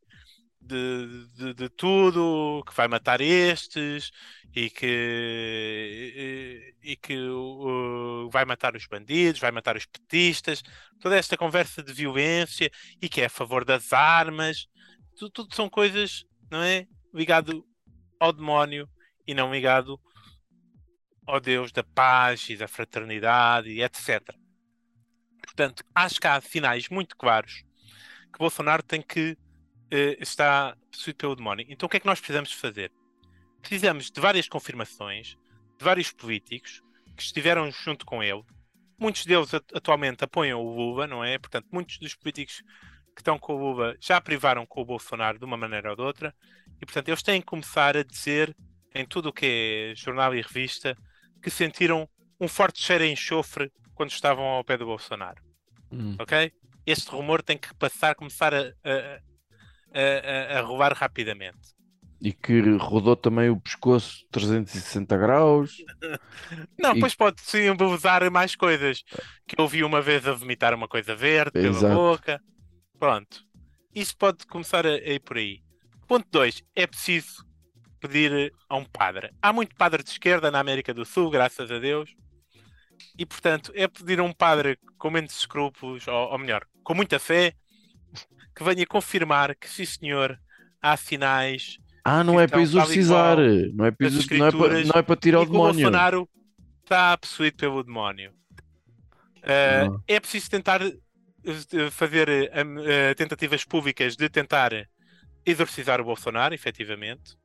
de, de, de tudo, que vai matar estes e que, e, e que uh, vai matar os bandidos, vai matar os petistas, toda esta conversa de violência e que é a favor das armas, tudo, tudo são coisas, não é? Ligado ao demónio e não ligado ao Deus da paz e da fraternidade e etc. Portanto, acho que há sinais muito claros que Bolsonaro tem que uh, está possuído pelo demónio. Então o que é que nós precisamos fazer? Precisamos de várias confirmações de vários políticos que estiveram junto com ele. Muitos deles atualmente apoiam o Lula, não é? Portanto, muitos dos políticos que estão com o Lula já privaram com o Bolsonaro de uma maneira ou de outra. E, portanto, eles têm que começar a dizer em tudo o que é jornal e revista que sentiram um forte cheiro a enxofre quando estavam ao pé do Bolsonaro. Hum. Ok? Este rumor tem que passar, começar a, a, a, a, rapidamente. E que rodou também o pescoço 360 graus. Não, E- depois pode sim usar mais coisas. Que eu vi uma vez a vomitar uma coisa verde pela Exato. boca. Pronto. Isso pode começar a, a ir por aí. Ponto 2. É preciso pedir a um padre. Há muito padre de esquerda na América do Sul, graças a Deus. E, portanto, é pedir a um padre com menos escrúpulos, ou, ou melhor, com muita fé, que venha confirmar que, sim senhor, há sinais Ah, não é para exorcizar. Não é para, exor- não é para, não é para tirar o que o demónio. Bolsonaro está possuído pelo demónio. Uh, Ah. É preciso tentar uh, fazer uh, tentativas públicas de tentar exorcizar o Bolsonaro, efetivamente.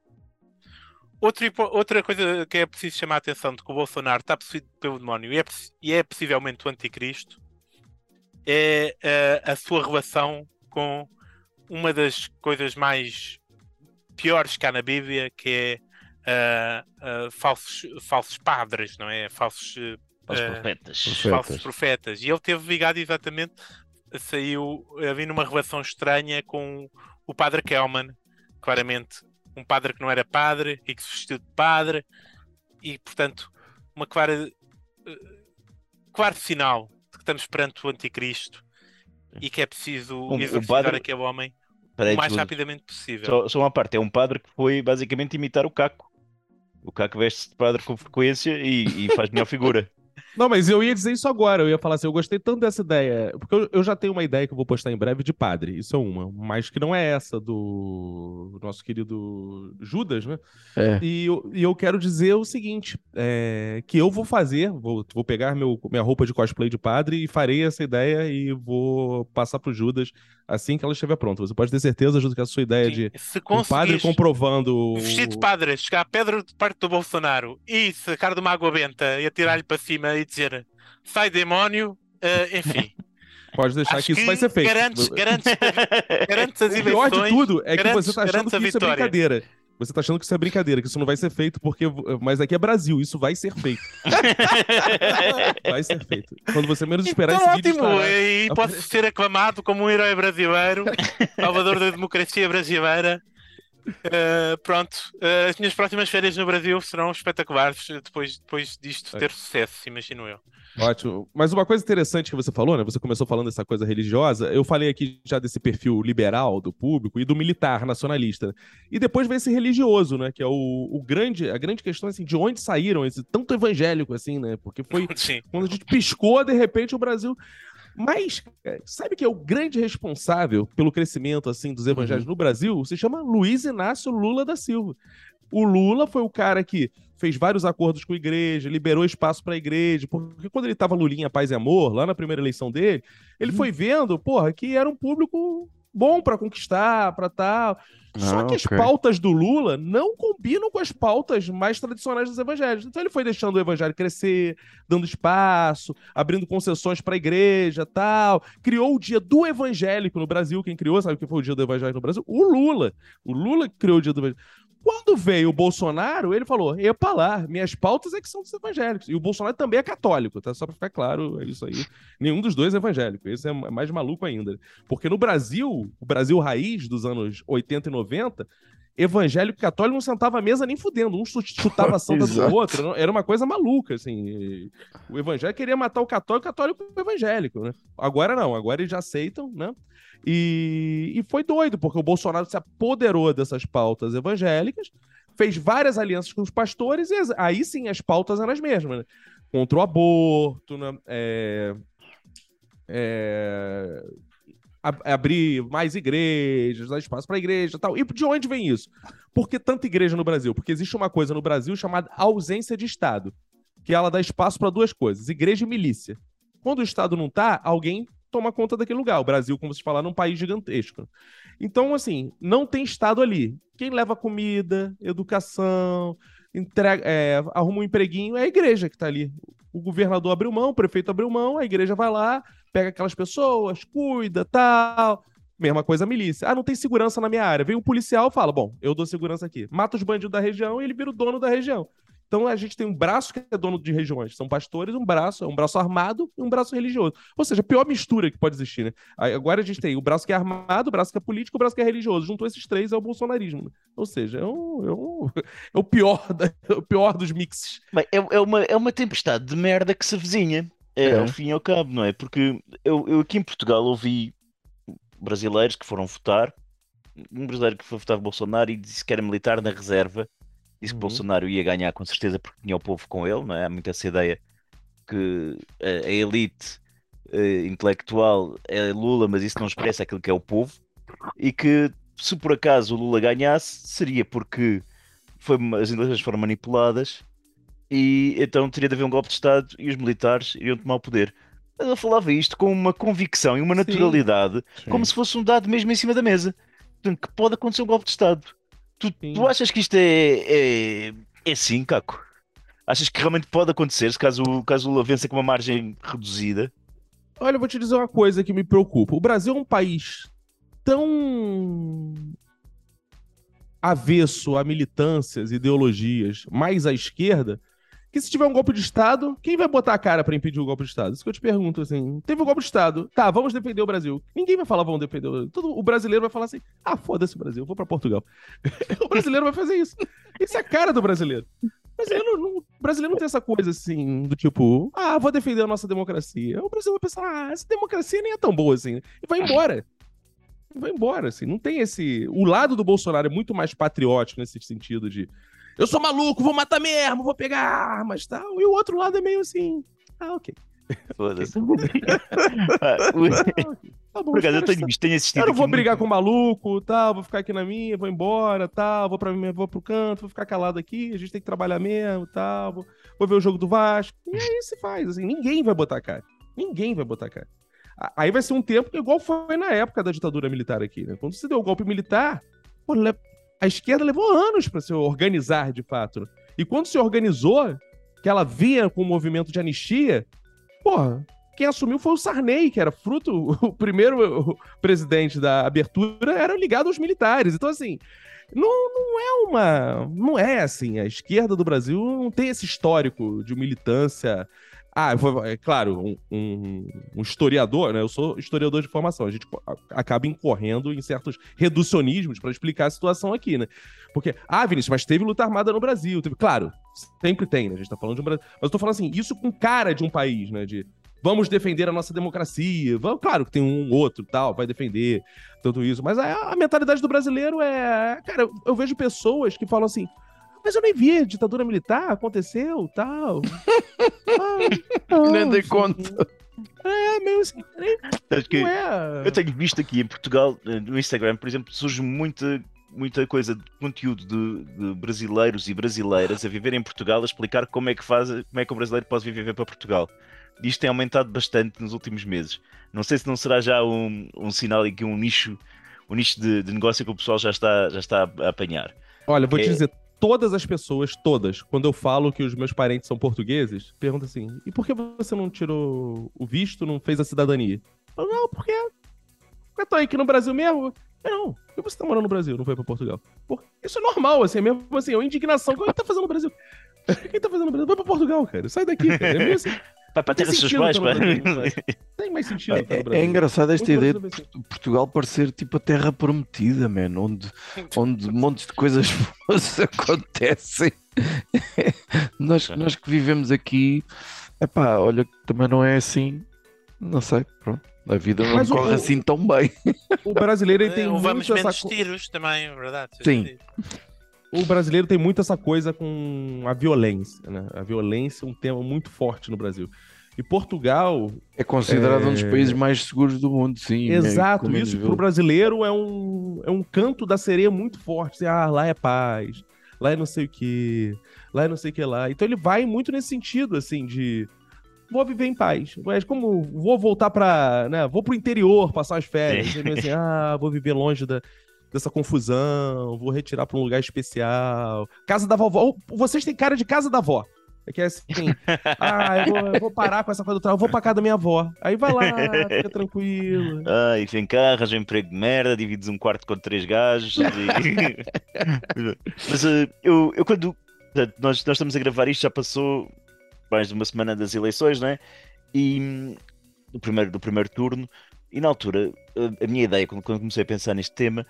Outra, hipo- outra coisa que é preciso chamar a atenção de que o Bolsonaro está possuído pelo demónio e é, e é possivelmente o anticristo é uh, a sua relação com uma das coisas mais piores que há na Bíblia, que é uh, uh, falsos, falsos padres, não é? Falsos uh, profetas. Falsos profetas. E ele teve ligado exatamente, saiu, havia uma relação estranha com o padre Kelman, claramente um padre que não era padre e que se vestiu de padre, e portanto, uma clara, eh, claro sinal de que estamos perante o anticristo e que é preciso Um- exorcizar padre- aquele homem Peraí, o mais rapidamente possível. Só, só uma parte, é um padre que foi basicamente imitar o Caco. O Caco veste de padre com frequência e, e faz melhor figura. Não, mas eu ia dizer isso agora. Eu ia falar assim, eu gostei tanto dessa ideia. Porque eu, eu já tenho uma ideia que eu vou postar em breve de padre. Isso é uma. Mas que não é essa do nosso querido Judas, né? É. E eu, e eu quero dizer o seguinte: é, que eu vou fazer, vou, vou pegar meu, minha roupa de cosplay de padre e farei essa ideia e vou passar pro Judas assim que ela estiver pronta. Você pode ter certeza, Judas, que a sua ideia Sim, de se um padre comprovando. o- vestido de padre, chegar a Pedro de parte do Bolsonaro e sacar de uma água benta e atirar-lhe para cima e dizer sai demónio, eh, enfim. Pode deixar Acho que isso vai ser feito. Garantes, garantes, garantes as O pior de eleições. tudo é que você tá achando que isso é vitória. brincadeira. Você tá achando que isso é brincadeira, que isso não vai ser feito, porque. Mas aqui é Brasil, isso vai ser feito. Vai ser feito. Quando você menos esperar Então esse vídeo ótimo, estará. e posso ser aclamado como um herói brasileiro, salvador da democracia brasileira. Eh, pronto, Eh, as minhas próximas férias no Brasil serão espetaculares depois, depois disto ter sucesso, imagino eu. Ótimo. Mas uma coisa interessante que você falou, né? Você começou falando dessa coisa religiosa. Eu falei aqui já desse perfil liberal do público e do militar nacionalista. né? E depois vem esse religioso, né? Que é o, o grande, a grande questão assim, de onde saíram esse tanto evangélico assim, né? Porque foi Sim. quando a gente piscou, de repente o Brasil. Mas é, sabe que é o grande responsável pelo crescimento assim dos evangelhos no Brasil? Se chama Luiz Inácio Lula da Silva. O Lula foi o cara que fez vários acordos com a igreja, liberou espaço para a igreja, porque quando ele tava Lulinha Paz e Amor, lá na primeira eleição dele, ele foi vendo, porra, que era um público bom para conquistar, para tal. Só Ah, que as pautas do Lula não combinam com as pautas mais tradicionais dos evangelhos. Então ele foi deixando o evangelho crescer, dando espaço, abrindo concessões para a igreja, tal. Criou o dia do evangélico no Brasil. Quem criou, sabe o que foi o dia do evangélico no Brasil? O Lula. O Lula que criou o dia do evangélico. Quando veio o Bolsonaro, ele falou: epa lá, minhas pautas é que são dos evangélicos. E o Bolsonaro também é católico, tá? Só pra ficar claro, é isso aí. Nenhum dos dois é evangélico. Esse é mais maluco ainda. Porque no Brasil, o Brasil raiz dos anos 80 e 90, evangélico e católico não sentava à mesa nem fudendo. Um chu- chutava a santa do outro. Era uma coisa maluca, assim. O evangélico queria matar o católico, o católico o evangélico, né? Agora não, agora eles já aceitam, né? E, e foi doido, porque o Bolsonaro se apoderou dessas pautas evangélicas, fez várias alianças com os pastores, e aí sim as pautas eram as mesmas, né? Contra o aborto, né? É, é, ab- abrir mais igrejas, dar espaço para igreja e tal. E de onde vem isso? Por que tanta igreja no Brasil? Porque existe uma coisa no Brasil chamada ausência de Estado, que ela dá espaço para duas coisas: igreja e milícia. Quando o Estado não tá, alguém toma conta daquele lugar. O Brasil, como vocês falaram, é um país gigantesco. Então, assim, não tem Estado ali. Quem leva comida, educação, entrega, é, arruma um empreguinho é a igreja que tá ali. O governador abriu mão, o prefeito abriu mão, a igreja vai lá, pega aquelas pessoas, cuida, tal. Mesma coisa a milícia. Ah, não tem segurança na minha área. Vem um policial fala: Bom, eu dou segurança aqui. Mata os bandidos da região e ele vira o dono da região. Então a gente tem um braço que é dono de regiões. São pastores, um braço, um braço armado e um braço religioso. Ou seja, a pior mistura que pode existir, né? Agora a gente tem o braço que é armado, o braço que é político, o braço que é religioso. Juntou esses três é o bolsonarismo. né? Ou seja, é, um- é um- é o, pior da- é o pior dos mixes. Bem, é, é uma, é uma tempestade de merda que se avizinha, é, É. ao fim e ao cabo, não é? Porque eu, eu aqui em Portugal ouvi brasileiros que foram votar, um brasileiro que foi votar Bolsonaro e disse que era militar na reserva, disse que Uhum. Bolsonaro ia ganhar com certeza porque tinha o povo com ele, não é? Há muito essa ideia que a, a elite eh, intelectual é Lula, mas isso não expressa aquilo que é o povo, e que se por acaso o Lula ganhasse, seria porque foi, as eleições foram manipuladas e então teria de haver um golpe de Estado e os militares iriam tomar o poder. Ele falava isto com uma convicção e uma Sim. naturalidade, como se fosse um dado mesmo em cima da mesa. Portanto, que pode acontecer um golpe de Estado. Tu, tu achas que isto é, é, é assim, Caco? Achas que realmente pode acontecer se caso, caso o Lula vença com uma margem reduzida? Olha, eu vou te dizer uma coisa que me preocupa. O Brasil é um país tão avesso a militâncias, ideologias, mais à esquerda, que se tiver um golpe de Estado, quem vai botar a cara pra impedir o golpe de Estado? Isso que eu te pergunto, assim. Teve um golpe de Estado, tá, vamos defender o Brasil. Ninguém vai falar, vamos defender o Brasil. Todo, o brasileiro vai falar assim, ah, foda-se o Brasil, vou pra Portugal. o brasileiro vai fazer isso. Isso é a cara do brasileiro. O brasileiro não, brasileiro não tem essa coisa assim, do tipo, ah, vou defender a nossa democracia. O Brasil vai pensar, ah, essa democracia nem é tão boa assim. E vai embora. Vai embora, assim. Não tem esse. O lado do Bolsonaro é muito mais patriótico nesse sentido de. Eu sou maluco, vou matar mesmo, vou pegar armas e tal. E o outro lado é meio assim. Ah, ok. Foda-se. Tá bom, Por acaso, eu tenho, tenho assistido. eu não vou muito- brigar com o maluco, tal, vou ficar aqui na minha, vou embora, tal, vou mim, vou pro canto, vou ficar calado aqui, a gente tem que trabalhar mesmo, tal, vou, vou ver o jogo do Vasco. E aí se faz, assim, ninguém vai botar cara. Ninguém vai botar cara. Aí vai ser um tempo igual foi na época da ditadura militar aqui, né? Quando se deu o golpe militar, pô, a esquerda levou anos para se organizar de fato. E quando se organizou, que ela vinha com o movimento de anistia, porra, quem assumiu foi o Sarney, que era fruto, o primeiro presidente da abertura era ligado aos militares. Então, assim, não, não é uma. Não é assim. A esquerda do Brasil não tem esse histórico de militância. Ah, foi- é claro, um, um- um historiador, né? Eu sou historiador de formação. A gente acaba incorrendo em certos reducionismos para explicar a situação aqui, né? Porque, ah, Vinícius, mas teve luta armada no Brasil. Teve, claro, sempre tem, né? A gente tá falando de um Brasil. Mas eu tô falando assim, isso com cara de um país, né? De vamos defender a nossa democracia. Vamos, claro que tem um outro tal, vai defender tudo isso. Mas a, a mentalidade do brasileiro é. Cara, eu, eu vejo pessoas que falam assim. Mas eu nem vi, a ditadura militar aconteceu, tal. Ah, não, Nem dei enfim. conta. É, meio assim. Acho que é. eu tenho visto aqui em Portugal, eh, no Instagram, por exemplo, surge muita, muita coisa de conteúdo de, de brasileiros e brasileiras a viver em Portugal, a explicar como é que faz, como é que o brasileiro pode viver para Portugal. Isto tem aumentado bastante nos últimos meses. Não sei se não será já um, um sinal e que um nicho, um nicho de, de negócio que o pessoal já está, já está a apanhar. Olha, vou te É. dizer, todas as pessoas, todas, quando eu falo que os meus parentes são portugueses, perguntam assim: e por que você não tirou o visto, não fez a cidadania? Eu falo, não, porque eu tô aqui no Brasil mesmo. Não, por que você tá morando no Brasil, não foi pra Portugal? Isso é normal, assim, é mesmo assim, é uma indignação. Quem tá fazendo no Brasil? Quem tá fazendo no Brasil? Vai pra Portugal, cara. Sai daqui, cara. É meio assim. Vai para a Tem terra dos seus pais, pá. Tem mais sentido. É, Brasil. é engraçado esta Muito ideia de. Portugal parecer tipo a terra prometida, man, onde, onde montes de coisas boas acontecem. nós, nós que vivemos aqui, epá, olha, também não é assim, não sei, pronto. A vida não Mas corre o- assim tão bem. O brasileiro ele tem muito essa menos tiros também, é verdade. Sim. O brasileiro tem muito essa coisa com a violência, né? A violência é um tema muito forte no Brasil. E Portugal, É considerado um dos É. países mais seguros do mundo, sim. né, exato, menos isso pro viol- brasileiro é um, é um canto da sereia muito forte. Assim, ah, lá é paz, lá é não sei o que, lá é não sei o que lá. Então ele vai muito nesse sentido, assim, de vou viver em paz. Mas como vou voltar pra, né, vou pro interior passar as férias. É. Assim, ah, vou viver longe da, dessa confusão, vou retirar pra um lugar especial. Casa da vovó. Ou, Vocês têm cara de casa da avó. É que é assim, ah, eu vou, eu vou parar com essa coisa do trabalho, vou pra casa da minha avó. Aí vai lá, fica tranquilo. Ai, vem cá, arranja um emprego de merda, divides um quarto com três gajos. e- Mas eh, eu, eu quando. portanto, Nós, nós estamos a gravar isto, já passou mais de uma semana das eleições, não é? E do primeiro, do primeiro turno, e na altura, a, a minha ideia, quando, quando comecei a pensar neste tema,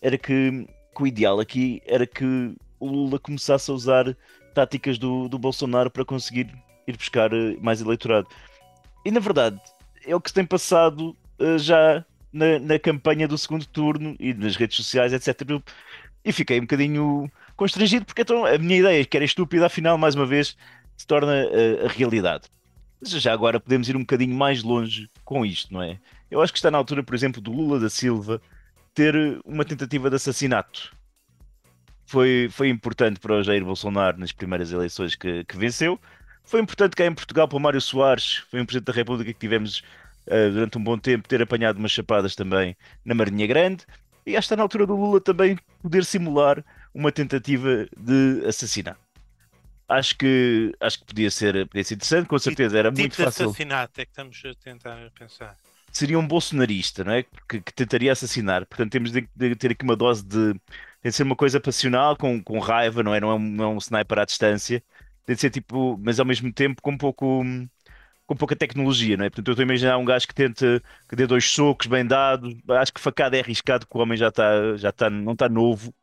era que, que o ideal aqui era que o Lula começasse a usar táticas do, do Bolsonaro para conseguir ir buscar eh, mais eleitorado. E na verdade, é o que se tem passado eh, já na, na campanha do segundo turno e nas redes sociais, etc. E fiquei um bocadinho constrangido porque então a minha ideia, que era estúpida, afinal, mais uma vez, se torna eh, a realidade. Mas já agora podemos ir um bocadinho mais longe com isto, não é? Eu acho que está na altura, por exemplo, do Lula da Silva ter eh, uma tentativa de assassinato. Foi, foi importante para o Jair Bolsonaro nas primeiras eleições que, que venceu. Foi importante cá em Portugal para o Mário Soares, foi um Presidente da República que tivemos eh, durante um bom tempo, ter apanhado umas chapadas também na Marinha Grande. E acho que está na altura do Lula também poder simular uma tentativa de assassinato. Acho que, acho que podia, ser, podia ser interessante, com certeza era tipo muito de fácil. assassinato é que estamos a tentar pensar. Seria um bolsonarista, não é? Que, que tentaria assassinar. Portanto, temos de, de ter aqui uma dose de. Tem de ser uma coisa passional, com, com raiva, não é? Não é, um, não é um sniper à distância. Tem de ser tipo, mas ao mesmo tempo com um pouco. Com pouca tecnologia, não é? Portanto, eu estou a imaginar um gajo que tenta que dê dois socos bem dados. Acho que facada é arriscado, que o homem já está, já está, não está novo.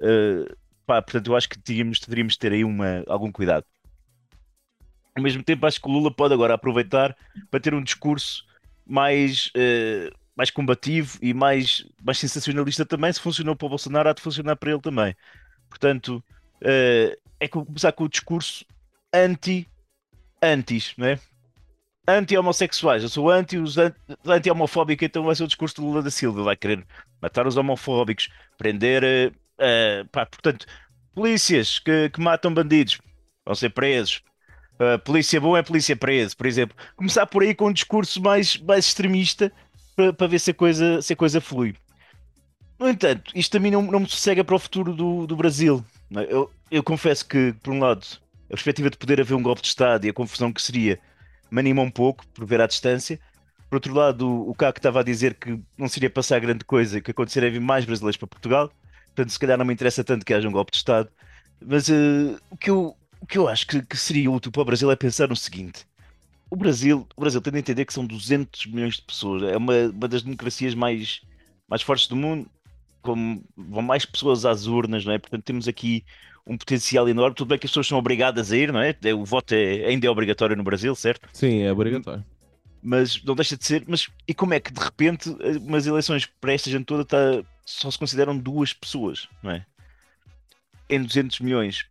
Uh, pá, portanto, eu acho que tínhamos, teríamos de ter aí uma, algum cuidado. Ao mesmo tempo, acho que o Lula pode agora aproveitar para ter um discurso mais, eh, mais combativo e mais, mais sensacionalista também. Se funcionou para o Bolsonaro, há de funcionar para ele também. Portanto, eh, é co- começar com o discurso anti-antis, não é? Anti-homossexuais. Eu sou anti, os an- anti-homofóbico, então vai ser o discurso do Lula da Silva. Vai querer matar os homofóbicos, prender. eh, pá, portanto, polícias que, que matam bandidos vão ser presos. Uh, polícia boa é polícia preso, por exemplo. Começar por aí com um discurso mais, mais extremista para, ver se a, coisa, se a coisa flui. No entanto, isto a mim não, não me sossega para o futuro do, do Brasil. é? Eu, eu confesso que, por um lado, a perspectiva de poder haver um golpe de Estado e a confusão que seria me anima um pouco, por ver à distância. Por outro lado, o, o Caco estava a dizer que não seria passar grande coisa, que aconteceria vir mais brasileiros para Portugal. Portanto, se calhar não me interessa tanto que haja um golpe de Estado. Mas uh, o que eu, o que eu acho que, que seria útil para o Brasil é pensar no seguinte: o Brasil, o Brasil tem de entender que são 200 milhões de pessoas, é uma, uma das democracias mais, mais fortes do mundo, como vão mais pessoas às urnas, não é? Portanto, temos aqui um potencial enorme. Tudo bem que as pessoas são obrigadas a ir, não é? É, O voto é, ainda é obrigatório no Brasil, certo? Sim, é obrigatório. Mas não deixa de ser. Mas e como é que de repente umas eleições para esta gente toda tá, só se consideram duas pessoas, não é? Em 200 milhões.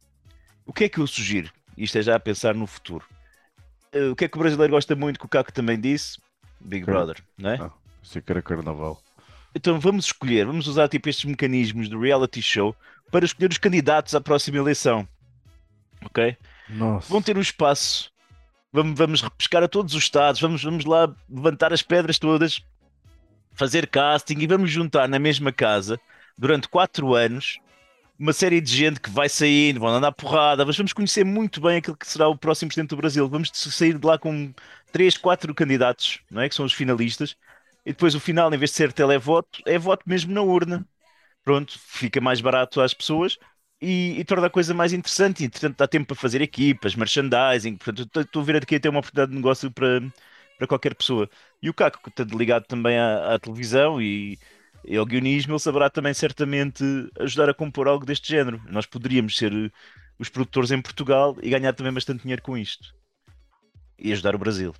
O que é que eu sugiro? Isto é já a pensar no futuro. Eh, o que é que o brasileiro gosta muito, que o Caco também disse? Big. Brother, não é? Ah. Sei que era carnaval. Então vamos escolher, vamos usar tipo estes mecanismos do reality show para escolher os candidatos à próxima eleição. Ok? Nossa. Vão ter um espaço. Vamos, vamos repescar a todos os estados, vamos, vamos lá levantar as pedras todas, fazer casting e vamos juntar na mesma casa durante quatro anos uma série de gente que vai saindo, vão andar porrada, mas vamos conhecer muito bem aquilo que será o próximo presidente do Brasil. Vamos sair de lá com três, quatro candidatos, não é? Que são os finalistas. E depois o final, em vez de ser televoto, é voto mesmo na urna. Pronto, fica mais barato às pessoas. e, e torna a coisa mais interessante. E, portanto, dá tempo para fazer equipas, merchandising. Portanto, estou a ver aqui até uma oportunidade de negócio para, para qualquer pessoa. E o Caco, que está ligado também à, à televisão e, e ao guionismo, ele saberá também certamente ajudar a compor algo deste género. Nós poderíamos ser eh, os produtores em Portugal e ganhar também bastante dinheiro com isto. E ajudar o Brasil.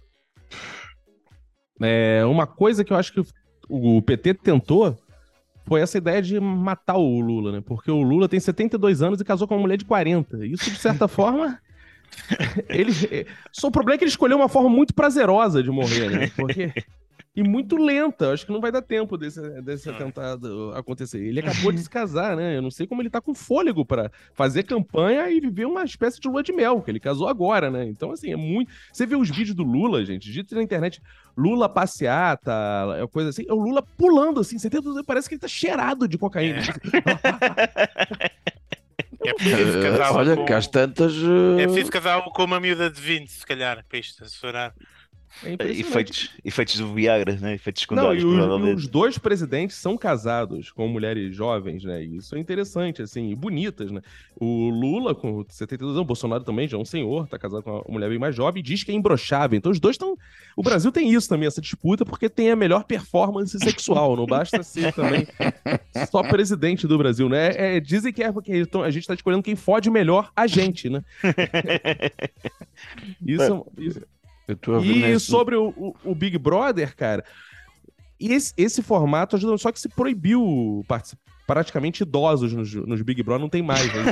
É, uma coisa que eu acho que o PT tentou foi essa ideia de matar o Lula, né? Porque o Lula tem 72 anos e casou com uma mulher de 40. Isso, de certa forma. ele, só o problema é que ele escolheu uma forma muito prazerosa de morrer, né? Porque e muito lenta. Acho que não vai dar tempo desse, desse atentado acontecer. Ele acabou de se casar, né? Eu não sei como ele tá com fôlego para fazer campanha e viver uma espécie de lua de mel, que ele casou agora, né? Então, assim, é muito. Você vê os vídeos do Lula, gente, dito na internet, Lula passeata, é coisa assim, é o Lula pulando, assim, você tem, parece que ele tá cheirado de cocaína. É preciso casar Olha, com... que às tantas. É eh, preciso casar com uma miúda de 20, se calhar, para isto assessorar. É. Efeitos, efeitos do Viagra, né? efeitos Não, secundários, e os, e os dois presidentes são casados com mulheres jovens, né? E isso é interessante, assim, e bonitas, né? O Lula, com 72 anos, o Bolsonaro também já é um senhor, tá casado com uma mulher bem mais jovem, e diz que é imbrochável. Então os dois estão. O Brasil tem isso também, essa disputa, porque tem a melhor performance sexual. Não basta ser também só presidente do Brasil, né? É, dizem que é porque então, a gente tá escolhendo quem fode melhor a gente, né? Isso, isso, a ver e sobre o, o- o Big Brother, cara, esse, esse formato ajuda, só que se proibiu praticamente idosos nos, nos Big Brother, não tem mais. Né?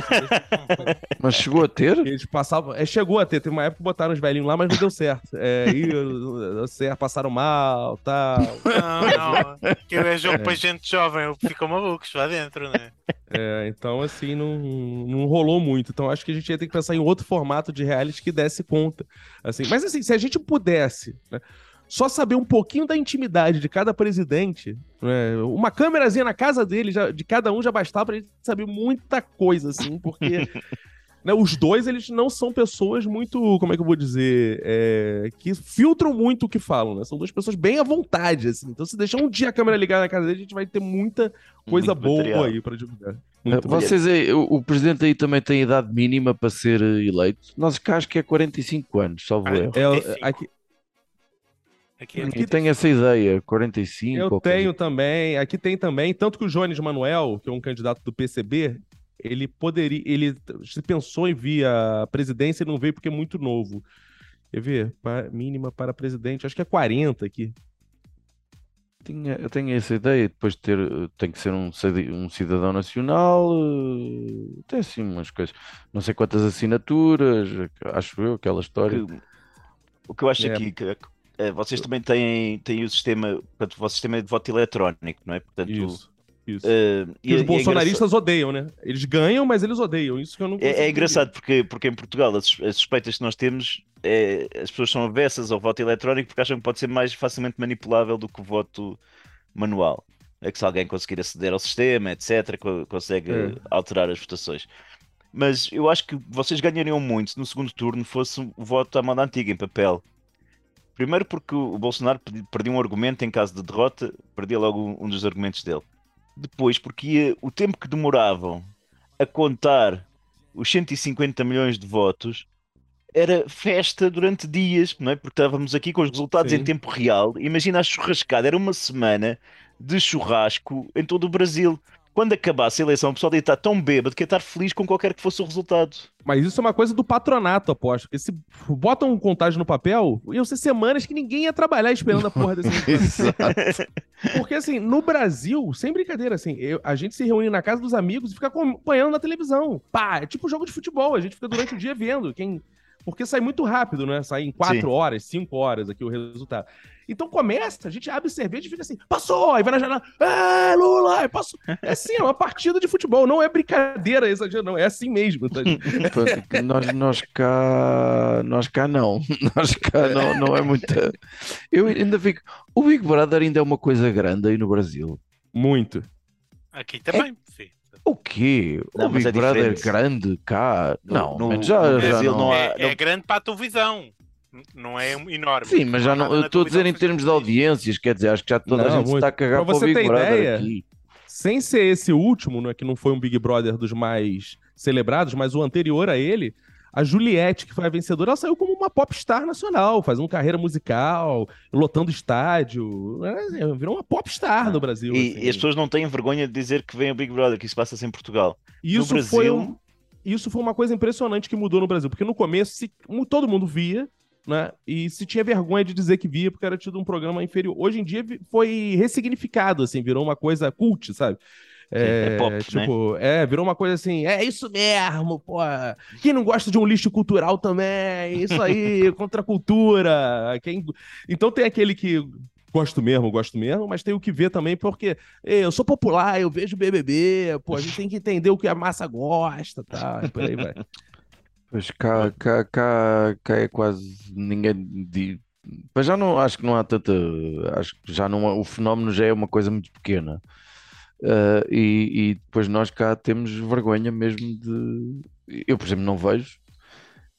Mas chegou a ter? Eles passavam. É, chegou a ter, teve uma época que botaram os velhinhos lá, mas não deu certo. É, e, certo, passaram mal tal. Não, não. Que é jogo para gente jovem, ficam malucos lá dentro, né? É, então, assim, não, não rolou muito. Então, acho que a gente ia ter que pensar em outro formato de reality que desse conta. Assim. Mas, assim, se a gente pudesse né, só saber um pouquinho da intimidade de cada presidente, né, uma câmerazinha na casa dele, já- de cada um, já bastava pra gente saber muita coisa, assim, porque. né, os dois, eles não são pessoas muito, como é que eu vou dizer, é, que filtram muito o que falam, né? São duas pessoas bem à vontade, assim. Então, se deixar um dia a câmera ligada na casa dele, a gente vai ter muita coisa Muito boa material. aí pra divulgar. Muito Vocês aí, o, o presidente aí também tem idade mínima para ser eh, eleito. Nós cá acho que é 45 anos, salvo Ah, erro. É, 45. Aqui, Aqui é E tenho essa ideia, 45. eu coisa tenho também, aqui tem também, tanto que o Jones Manuel, que é um candidato do PCB, ele poderia, ele se pensou em vir à presidência e não veio porque é muito novo. Quer ver? Pa- mínima para presidente, acho que é 40 aqui. Tinha, eu tenho essa ideia, depois de ter, tem que ser um, um cidadão nacional, eh, tem assim umas coisas, não sei quantas assinaturas, acho eu, aquela história. Que- o que eu acho É. aqui que vocês também têm, têm o sistema, portanto, o vosso sistema é de voto eletrónico, não é? Portanto, Isso. Isso. eh, E os e é bolsonaristas odeiam, né? Eles ganham, mas eles odeiam. Isso que eu não É, é engraçado porque, porque em Portugal as, as suspeitas que nós temos é, as pessoas são avessas ao voto eletrónico porque acham que pode ser mais facilmente manipulável do que o voto manual. É que se alguém conseguir aceder ao sistema, etc., co- consegue É. alterar as votações. Mas eu acho que vocês ganhariam muito se no segundo turno fosse o voto à moda antiga, em papel. Primeiro porque o Bolsonaro perdi- perdia um argumento em caso de derrota, perdia logo um- um dos argumentos dele. Depois porque ia- o tempo que demoravam a contar os 150 milhões de votos era festa durante dias, não é? Porque estávamos aqui com os resultados Sim. em tempo real. Imagina a churrascada, era uma semana de churrasco em todo o Brasil. Quando acabasse a eleição, o pessoal ia estar tão bêbado que ia estar feliz com qualquer que fosse o resultado. Mas isso é uma coisa do patronato, aposto. Porque se botam um contagem no papel, iam ser semanas que ninguém ia trabalhar esperando a porra desse. Exato. Porque, assim, no Brasil, sem brincadeira, assim, eu- a gente se reúne na casa dos amigos e fica acompanhando na televisão. Pá, é tipo jogo de futebol, a gente fica durante o dia vendo. Quem... Porque sai muito rápido, né? Sai em quatro Sim. horas, cinco horas aqui o resultado. Então começa, a gente abre cerveja e fica assim, passou! Aí vai na janela, ah, Lula, aí passou. É assim, é uma partida de futebol, não é brincadeira, exagero, não, é assim mesmo. Tá? Que nós, nós cá, nós cá não, nós cá não, não é muita. Eu ainda fico. O Big Brother ainda é uma coisa grande aí no Brasil. Muito. Aqui também. O quê? Não, o Big é Brother diferente. grande cá? No- não, no- já, no já Brasil não. não há- É, é grande para a televisão. Não é enorme. Sim, mas já não. Eu estou a dizer em termos de audiências, quer dizer, acho que já toda a Não, gente se muito. está a cagar para o você Big ter Brother ideia, aqui. Sem ser esse último, né, que não foi um Big Brother dos mais celebrados, mas o anterior a ele, a Juliette, que foi a vencedora, ela saiu como uma popstar nacional, fazendo carreira musical, lotando estádio. né? Virou uma popstar no Brasil. E, assim. e as pessoas não têm vergonha de dizer que vem o Big Brother, que isso passa-se em Portugal. Isso no foi Brasil- um- isso foi uma coisa impressionante que mudou no Brasil, porque no começo se- todo mundo via, né? E se tinha vergonha de dizer que via, porque era tido um programa inferior. Hoje em dia foi ressignificado, assim, virou uma coisa cult, sabe? É pop, né? tipo, é, virou uma coisa assim, é isso mesmo, pô. Quem não gosta de um lixo cultural também, isso aí, contra a cultura. Quem... Então tem aquele que gosto mesmo, gosto mesmo, mas tem o que vê também, porque "Ei, eu sou popular, eu vejo BBB, pô, a gente tem que entender o que a massa gosta, tá? E por aí vai. Pois cá, cá, cá, cá é quase ninguém. di- Mas já não acho que não há tanta. Acho que já não há- o fenómeno já é uma coisa muito pequena. Ah, e, e depois nós cá temos vergonha mesmo de. Eu, por exemplo, não vejo,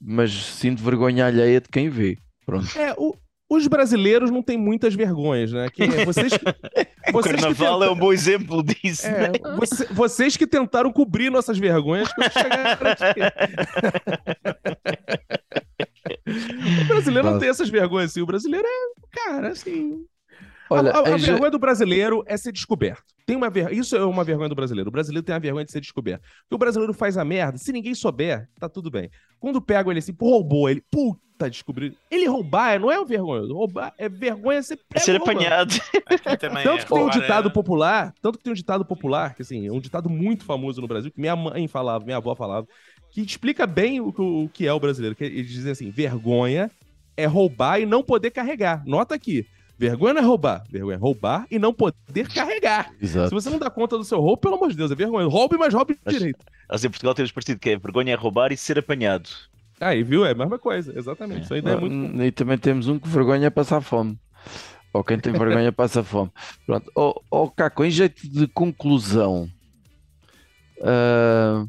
mas sinto vergonha alheia de quem vê. Pronto. É, o- os brasileiros não têm muitas vergonhas, né? Que é vocês O vocês que Carnaval é tenta- um bom exemplo disso. É, né? você- vocês que tentaram cobrir nossas vergonhas quando chegaram aqui. O brasileiro não tem essas vergonhas assim. O brasileiro é, cara, assim. Olha, a, a- a ge- vergonha do brasileiro é ser descoberto. Tem uma ver... Isso é uma vergonha do brasileiro. O brasileiro tem a vergonha de ser descoberto. Porque o brasileiro faz a merda, se ninguém souber, tá tudo bem. Quando pegam ele assim, pô, roubou ele, puta, descobriu. Ele roubar não é o vergonha. Roubar é vergonha ser É pego ser roubando. apanhado. Também Tanto é que tem um ditado é- popular, tanto que tem um ditado popular, que assim, é um ditado muito famoso no Brasil, que minha mãe falava, minha avó falava, que explica bem o, que- o que é o brasileiro. Que eles dizem assim: vergonha é roubar e não poder carregar. Nota aqui. Vergonha não é roubar, vergonha é roubar e não poder carregar. Se Exato. você não dá conta do seu roubo, pelo amor de Deus, é vergonha. Roube, mas roube Mas- direito. Nós em Portugal temos partido que é vergonha é roubar e ser apanhado. Aí, viu? É a mesma coisa, exatamente. Isso ainda é muito. E também temos um que vergonha é passar fome. Ou quem tem vergonha passa fome. Pronto. Ó oh, Caco, em jeito de conclusão, ah,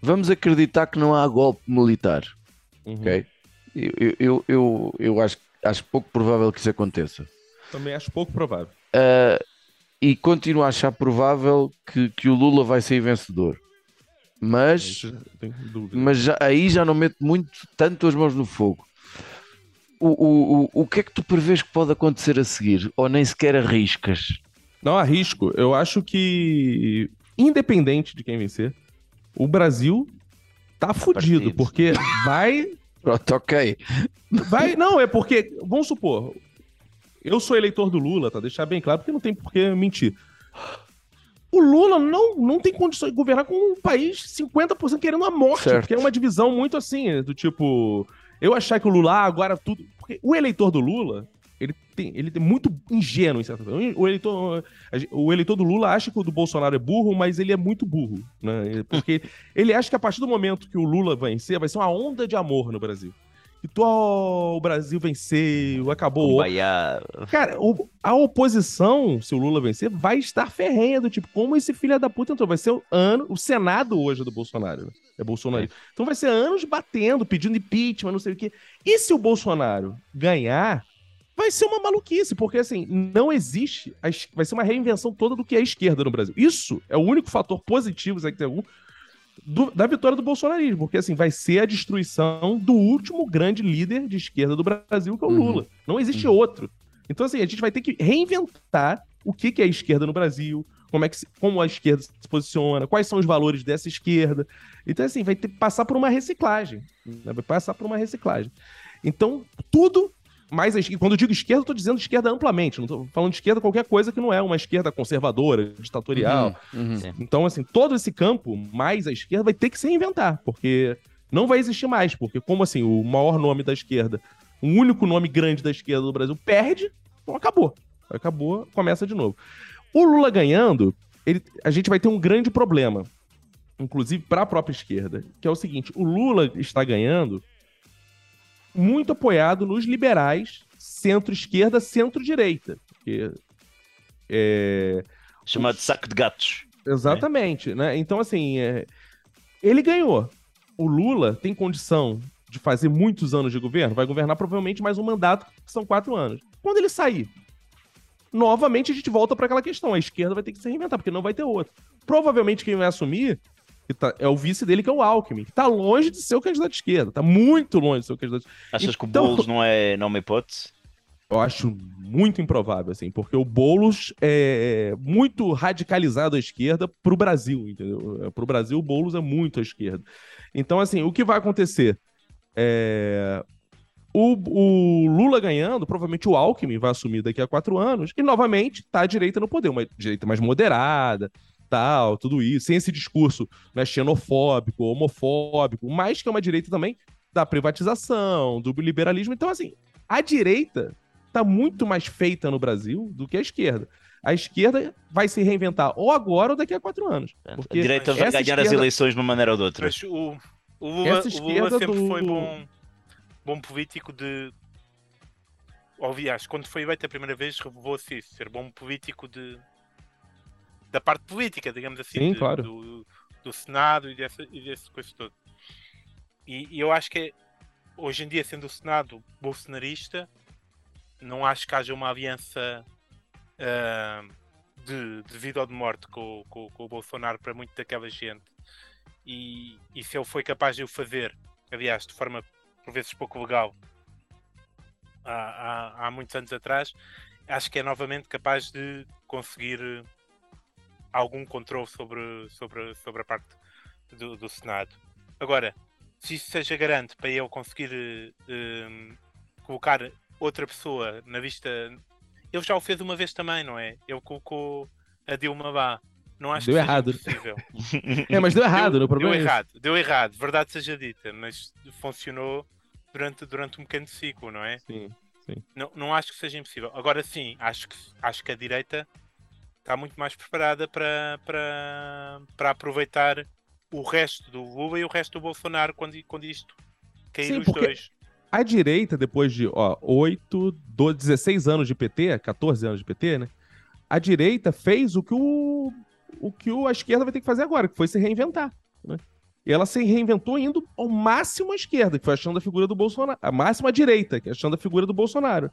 vamos acreditar que não há golpe militar. Uhum. Ok? Eu, eu, eu, eu, eu acho, acho pouco provável que isso aconteça. Também acho pouco provável. Ah, e continuo a achar provável que, que o Lula vai sair vencedor. Mas, mas já- aí já não meto muito tanto as mãos no fogo. O, o, o, o que é que tu prevês que pode acontecer a seguir? Ou nem sequer arriscas? Não arrisco. Eu acho que, independente de quem vencer, o Brasil tá fudido, porque vai. Pronto, ok. Vai. Não, é porque. Vamos supor. Eu sou eleitor do Lula, tá? Deixar bem claro, porque não tem por que mentir. O Lula não, não tem condições de governar com um país 50% querendo a morte, Certo. porque é uma divisão muito assim, do tipo. Eu achar que o Lula ah, agora tudo. Porque o eleitor do Lula, tem, ele tem muito ingênuo em certa forma. O eleitor, o eleitor do Lula acha que o do Bolsonaro é burro, mas ele é muito burro. Né? Porque ele acha que a partir do momento que o Lula vencer, vai ser uma onda de amor no Brasil. E tu, ó, o Brasil venceu, acabou. Kumbaya. Cara, a oposição, se o Lula vencer, vai estar ferrenha do tipo, como esse filho da puta entrou? Vai ser o ano, o Senado hoje é do Bolsonaro, né? é Bolsonaro. Então vai ser anos batendo, pedindo impeachment, não sei o quê. E se o Bolsonaro ganhar, vai ser uma maluquice, porque assim, não existe, vai ser uma reinvenção toda do que é esquerda no Brasil. Isso é o único fator positivo, se é que tem algum, do- da vitória do bolsonarismo, porque assim, vai ser a destruição do último grande líder de esquerda do Brasil, que é o Uhum. Lula. Não existe outro. Então, assim, a gente vai ter que reinventar o que, que é a esquerda no Brasil, como é que se- como a esquerda se posiciona, quais são os valores dessa esquerda. Então, assim, vai ter que passar por uma reciclagem. né? Vai passar por uma reciclagem. Então, tudo mais a esquerda. Quando eu digo esquerda, eu tô dizendo esquerda amplamente. Não tô falando de esquerda qualquer coisa que não é uma esquerda conservadora, ditatorial. Uhum. Então, assim, todo esse campo, mais a esquerda, vai ter que se reinventar, porque não vai existir mais, porque como assim, o maior nome da esquerda, o único nome grande da esquerda do Brasil perde, então acabou. Acabou, começa de novo. O Lula ganhando, ele, a gente vai ter um grande problema, inclusive para a própria esquerda, que é o seguinte, o Lula está ganhando muito apoiado nos liberais, centro-esquerda, centro-direita, é, Chamado saco de gatos. Exatamente, né? Então, assim, é, ele ganhou. O Lula tem condição de fazer muitos anos de governo, vai governar provavelmente mais um mandato, que são quatro anos. Quando ele sair, novamente a gente volta para aquela questão: a esquerda vai ter que se reinventar, porque não vai ter outro. Provavelmente quem vai assumir que tá- é o vice dele, que é o Alckmin, que tá longe de ser o candidato de esquerda, tá muito longe de ser o candidato. Achas que o Então- Boulos não é, não é uma hipótese? Eu acho muito improvável, assim, porque o Boulos é muito radicalizado à esquerda pro Brasil, entendeu? Pro Brasil, o Boulos é muito à esquerda. Então, assim, o que vai acontecer? É, O, o Lula ganhando, provavelmente o Alckmin vai assumir daqui a quatro anos, e novamente tá a direita no poder, uma direita mais moderada, tal, tudo isso, sem esse discurso né, xenofóbico, homofóbico, mas que é uma direita também da privatização, do liberalismo. Então, assim, a direita tá muito mais feita no Brasil do que a esquerda. A esquerda vai se reinventar ou agora ou daqui a quatro anos. Porque a direita vai ganhar as esquerda- eleições de uma maneira ou de outra. Mas o, o Lula, o Lula sempre do- foi bom, bom político de. Aliás, quando foi eleito a primeira vez, revelou-se isso, ser bom político de. Da parte política, digamos assim, Sim, de- claro. do, do Senado e dessa, e dessa coisa toda. E, e eu acho que é- hoje em dia, sendo o Senado bolsonarista, não acho que haja uma aliança ah, de, de vida ou de morte com, com, com o Bolsonaro para muito daquela gente. E, e se ele foi capaz de o fazer, aliás, de forma por vezes pouco legal, há, há, há muitos anos atrás, acho que é novamente capaz de conseguir algum controle sobre, sobre, sobre a parte do, do Senado. Agora, se isso seja garante para ele conseguir eh, eh, colocar outra pessoa na vista. Ele já o fez uma vez também, não é? Ele colocou a Dilma lá. Não acho Deu que errado. impossível. É, mas deu errado, deu? O problema deu é esse. errado, deu errado, verdade seja dita, mas funcionou durante, durante um pequeno ciclo, não é? Sim. Não, não acho que seja impossível. Agora sim, acho que, acho que a direita está muito mais preparada para, para, para aproveitar o resto do Lula e o resto do Bolsonaro quando, quando isto cair Sim, os dois. A direita, depois de ó, 8, 12, 16 anos de PT, 14 anos de PT, né? A direita fez o que, o, o que a esquerda vai ter que fazer agora, que foi se reinventar. Né? E ela se reinventou indo ao máximo à esquerda, que foi achando a figura do Bolsonaro. A máxima direita, que é achando a figura do Bolsonaro.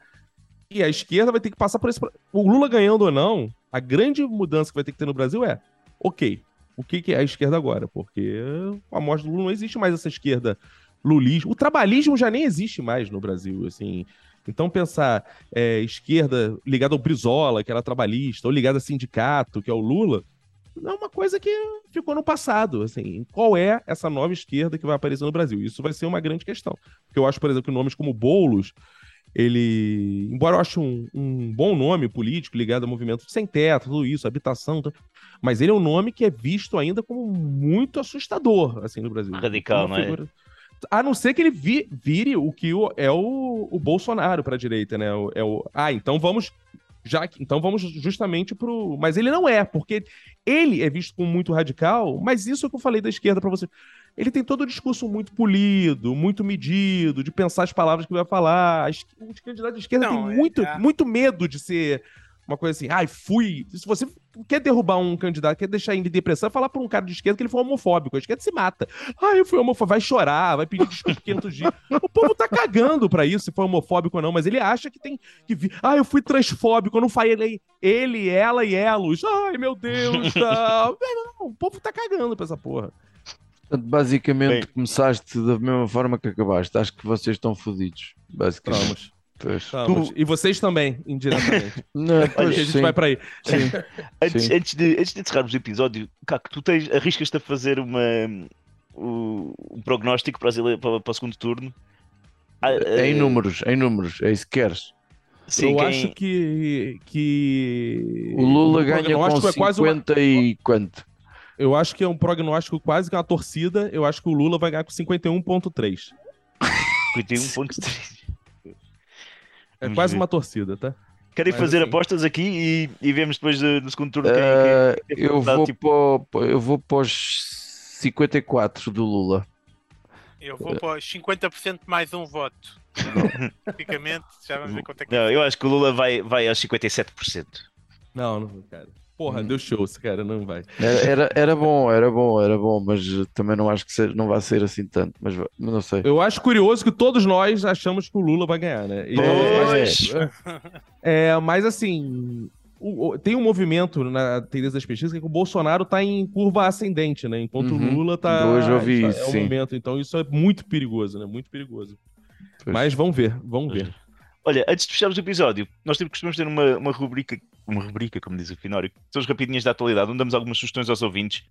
E a esquerda vai ter que passar por esse. O Lula ganhando ou não, a grande mudança que vai ter que ter no Brasil é: ok, o que, que é a esquerda agora? Porque a morte do Lula não existe mais essa esquerda lulismo. O trabalhismo já nem existe mais no Brasil, assim. Então, pensar é, esquerda ligada ao Brizola, que era trabalhista, ou ligada a sindicato, que é o Lula, é uma coisa que ficou no passado. Assim, qual é essa nova esquerda que vai aparecer no Brasil? Isso vai ser uma grande questão. Porque eu acho, por exemplo, que nomes como Boulos, ele, embora eu ache um, um bom nome político ligado ao movimento sem teto, tudo isso, habitação, tudo, mas ele é um nome que é visto ainda como muito assustador, assim, no Brasil. Radical, não é? A não ser que ele vi- vire o que o- é o, o Bolsonaro para a direita, né? O- É o, ah, então vamos já que- então vamos justamente pro, mas ele não é, porque ele é visto como muito radical, mas isso é o que eu falei da esquerda para você. Ele tem todo o discurso muito polido, muito medido, de pensar as palavras que vai falar. Os candidatos de esquerda Não, têm é- muito, é- muito medo de ser uma coisa assim, ai, fui. Se você quer derrubar um candidato, quer deixar ele em depressão, falar pra um cara de esquerda que ele foi homofóbico. A esquerda se mata. Ah, eu fui homofóbico. Vai chorar, vai pedir desculpa 500 dias. O povo tá cagando pra isso, se foi homofóbico ou não, mas ele acha que tem que vir. Ah, eu fui transfóbico, eu não falei ele, ela e elos. Ai, meu Deus, tá. Não, o povo tá cagando pra essa porra. Portanto, basicamente, Bem. começaste da mesma forma que acabaste. Acho que vocês estão fodidos. Basicamente. Vamos. E vocês também, indiretamente. Não, pois a gente sim, vai pra aí. sim. Antes, Sim. antes, de, antes de encerrarmos o episódio, Caco, tu tens, arriscas-te a fazer uma, um, um prognóstico para, para, para o segundo turno? Ah, Em eh, números, em números, é isso que queres. Sim, eu quem- acho que, que. O Lula ganha com prognóstico é quase uma- 50 e quanto? Eu acho que é um prognóstico quase que uma torcida. Eu acho que o Lula vai ganhar com 51,3. 51.3. É quase uma torcida, tá? Querem Mas fazer assim- apostas aqui e, e vemos depois do, do segundo turno quem, Ah, quem- quem eu, vou tipo, para, o- eu vou para os 54 do Lula. Eu vou para os 50% mais um voto. Tipicamente, já vamos ver quanto é que Não, eu acho que o Lula vai, vai aos 57%. Não, não, cara. Porra, Hum. deu show, esse cara não vai. Era, era, era bom, era bom, era bom, mas também não acho que seja, não vai ser assim tanto. Mas, não sei. Eu acho curioso que todos nós achamos que o Lula vai ganhar, né? Pois. mas, é, mas assim, o- o- tem um movimento na tendência das pesquisas que o Bolsonaro está em curva ascendente, né? Enquanto Uhum. o Lula está. Hoje eu vi é isso, o sim. momento. Então isso é muito perigoso, né? Muito perigoso. Pois. Mas vamos ver, vamos ver. Olha, antes de fecharmos o episódio, nós temos, costumamos ter uma, uma rubrica, uma rubrica, como diz o Finório, são as rapidinhas da atualidade, onde damos algumas sugestões aos ouvintes.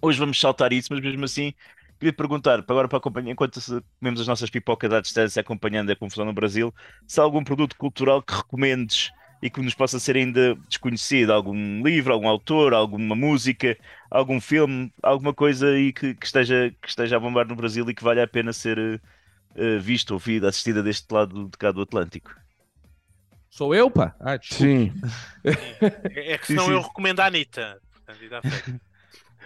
Hoje vamos saltar isso, mas mesmo assim, queria perguntar, agora para acompanhar, enquanto comemos as nossas pipocas à distância, acompanhando a confusão no Brasil, se há algum produto cultural que recomendes e que nos possa ser ainda desconhecido, algum livro, algum autor, alguma música, algum filme, alguma coisa aí que, que esteja, que esteja a bombar no Brasil e que valha a pena ser eh, eh, visto, ouvido, assistida deste lado de cá do Atlântico. Sou eu, pá? Ah, desculpa. Sim. É, é que Sim, senão sim. eu recomendo a Anitta.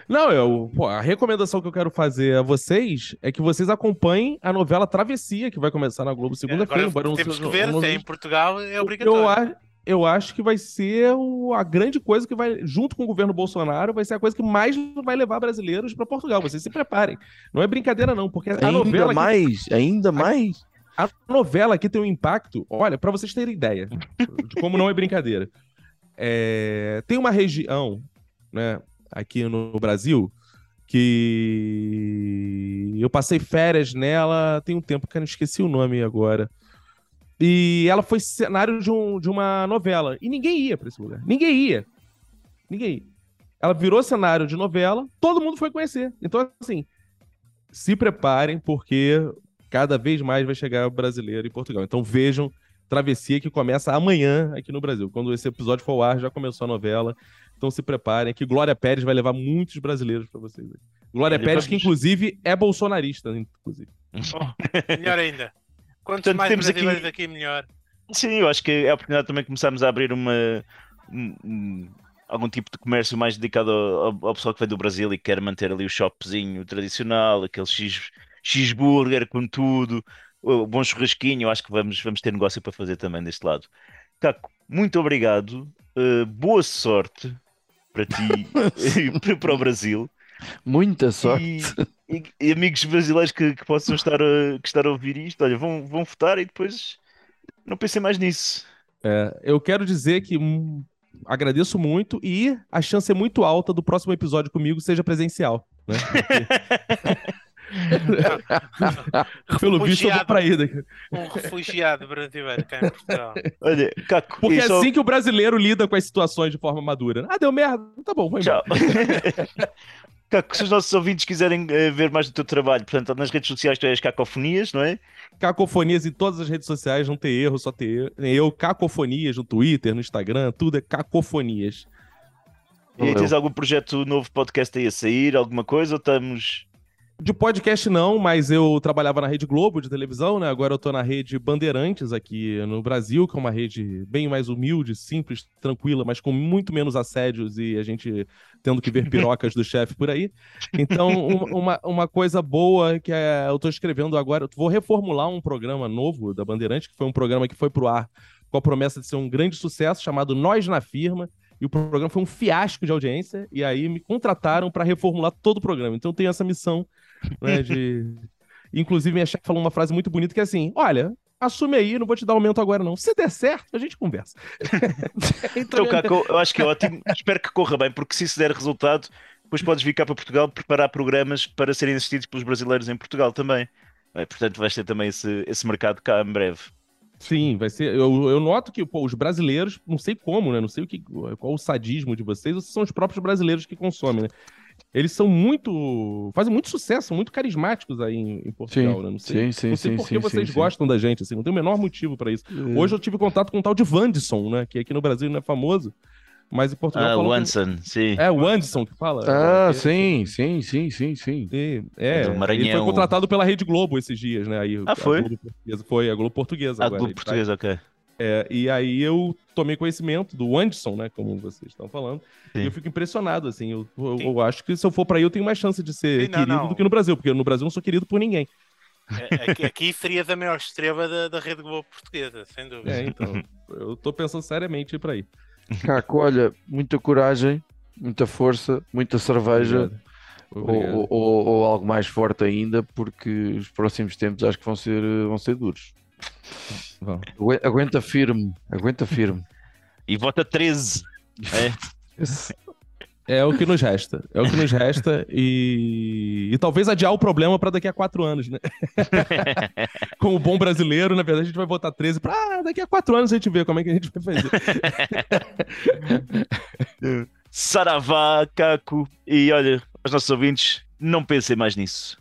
Não, eu, pô, a recomendação que eu quero fazer a vocês é que vocês acompanhem a novela Travessia, que vai começar na Globo segunda-feira. Agora eu não temos que ver, eu se é em Portugal é eu, obrigatório. a- eu acho que vai ser o- a grande coisa que vai, junto com o governo Bolsonaro, vai ser a coisa que mais vai levar brasileiros para Portugal. Vocês se preparem. Não é brincadeira, não, porque a Ainda novela. aqui- mais, ainda mais. A novela aqui tem um impacto. Olha, para vocês terem ideia de como não é brincadeira. É, tem uma região, né, aqui no Brasil, que eu passei férias nela tem um tempo que eu não esqueci o nome agora. E ela foi cenário de, um- de uma novela. E ninguém ia para esse lugar. Ninguém ia. Ninguém ia. Ela virou cenário de novela, todo mundo foi conhecer. Então, assim, se preparem, porque cada vez mais vai chegar brasileiro em Portugal. Então vejam Travessia que começa amanhã aqui no Brasil. Quando esse episódio for ao ar, já começou a novela. Então se preparem que Glória Pérez vai levar muitos brasileiros para vocês. Glória Olha, Pérez, que inclusive é bolsonarista, inclusive. Melhor ainda. Quantos Portanto, mais temos aqui- brasileiros aqui, melhor. Sim, eu acho que é a oportunidade também de começarmos a abrir uma um- um- algum tipo de comércio mais dedicado ao, ao- ao pessoal que vem do Brasil e quer manter ali o shopzinho tradicional, aquele X, cheeseburger com tudo, bom churrasquinho. Acho que vamos, vamos ter negócio para fazer também deste lado. Caco, muito obrigado, uh, boa sorte para ti e para- o Brasil. Muita sorte. E, e- amigos brasileiros que, que possam estar a, que estar a ouvir isto, olha, vão, vão votar e depois não pensem mais nisso. É, eu quero dizer que hum, agradeço muito e a chance é muito alta do próximo episódio comigo seja presencial. Né? Pelo visto, eu vou Refugiado. daqui. Um refugiado brasileiro cá em Portugal. Olha, Caco, Porque é só- assim que o brasileiro lida com as situações de forma madura. Ah, deu merda? Tá bom, vou embora. Tchau. Caco, se os nossos ouvintes quiserem eh, ver mais do teu trabalho, portanto, nas redes sociais tu és Cacofonias, não é? Cacofonias em todas as redes sociais, não tem erro, só tem eu. Cacofonias no Twitter, no Instagram, tudo é Cacofonias. E aí, tens algum projeto novo podcast aí a sair, alguma coisa? Ou estamos. De podcast não, mas eu trabalhava na Rede Globo de televisão, né? Agora eu tô na Rede Bandeirantes aqui no Brasil, que é uma rede bem mais humilde, simples, tranquila, mas com muito menos assédios e a gente tendo que ver pirocas do chefe por aí. Então, um- uma, uma coisa boa que é, eu tô escrevendo agora, vou reformular um programa novo da Bandeirantes, que foi um programa que foi pro ar com a promessa de ser um grande sucesso, chamado Nós na Firma. E o programa foi um fiasco de audiência, e aí me contrataram para reformular todo o programa. Então eu tenho essa missão né, de... Inclusive, minha chefe falou uma frase muito bonita que é assim: olha, assume aí, não vou te dar aumento agora, não. Se der certo, a gente conversa. Então, Caco, eu acho que é ótimo. Espero que corra bem, porque se isso der resultado, depois podes vir cá para Portugal preparar programas para serem assistidos pelos brasileiros em Portugal também. É, portanto, vais ter também esse, esse mercado cá em breve. Sim, vai ser. Eu, eu noto que pô, os brasileiros, não sei como, né? Não sei o que, qual o sadismo de vocês, ou se são os próprios brasileiros que consomem, né? Eles são muito. fazem muito sucesso, são muito carismáticos aí em, em Portugal, Sim, né? Não sei, sim, sim, não sei sim, por que sim, vocês sim, gostam da gente, assim, não tem o menor motivo pra isso. sim. Hoje eu tive contato com um tal de Vandson, né? Que aqui no Brasil não é famoso, mas em Portugal. Ah, falam o que- sim. É o Anderson que fala. Ah, Que- sim, sim, sim, sim, sim. Sim, é, É ele foi contratado pela Rede Globo esses dias, né? Aí, Ah, a foi? Globo portuguesa, foi a Globo Portuguesa Ah, agora. Globo tá- Português, ok. É, e aí eu tomei conhecimento do Anderson, né? Como vocês estão falando. Sim. E eu fico impressionado, assim. Eu, eu- eu acho que se eu for pra aí, eu tenho mais chance de ser Sim, não, querido não. do que no Brasil, porque no Brasil eu não sou querido por ninguém. É, Aqui, aqui serias a maior estrela da, da Rede Globo Portuguesa, sem dúvida. É, então. eu tô pensando seriamente em ir pra aí. Caco, olha, muita coragem, muita força, muita cerveja Obrigado. Obrigado. ou, ou- ou algo mais forte ainda, porque os próximos tempos acho que vão ser, vão ser duros. Ague- Aguenta firme, aguenta firme. E vota 13. É. É o que nos resta. É o que nos resta e, e talvez adiar o problema para daqui a quatro anos, né? Como bom brasileiro, na verdade, a gente vai votar 13 para ah, daqui a quatro anos a gente vê como é que a gente vai fazer. Saravá, Caco. E olha, aos nossos ouvintes, não pensem mais nisso.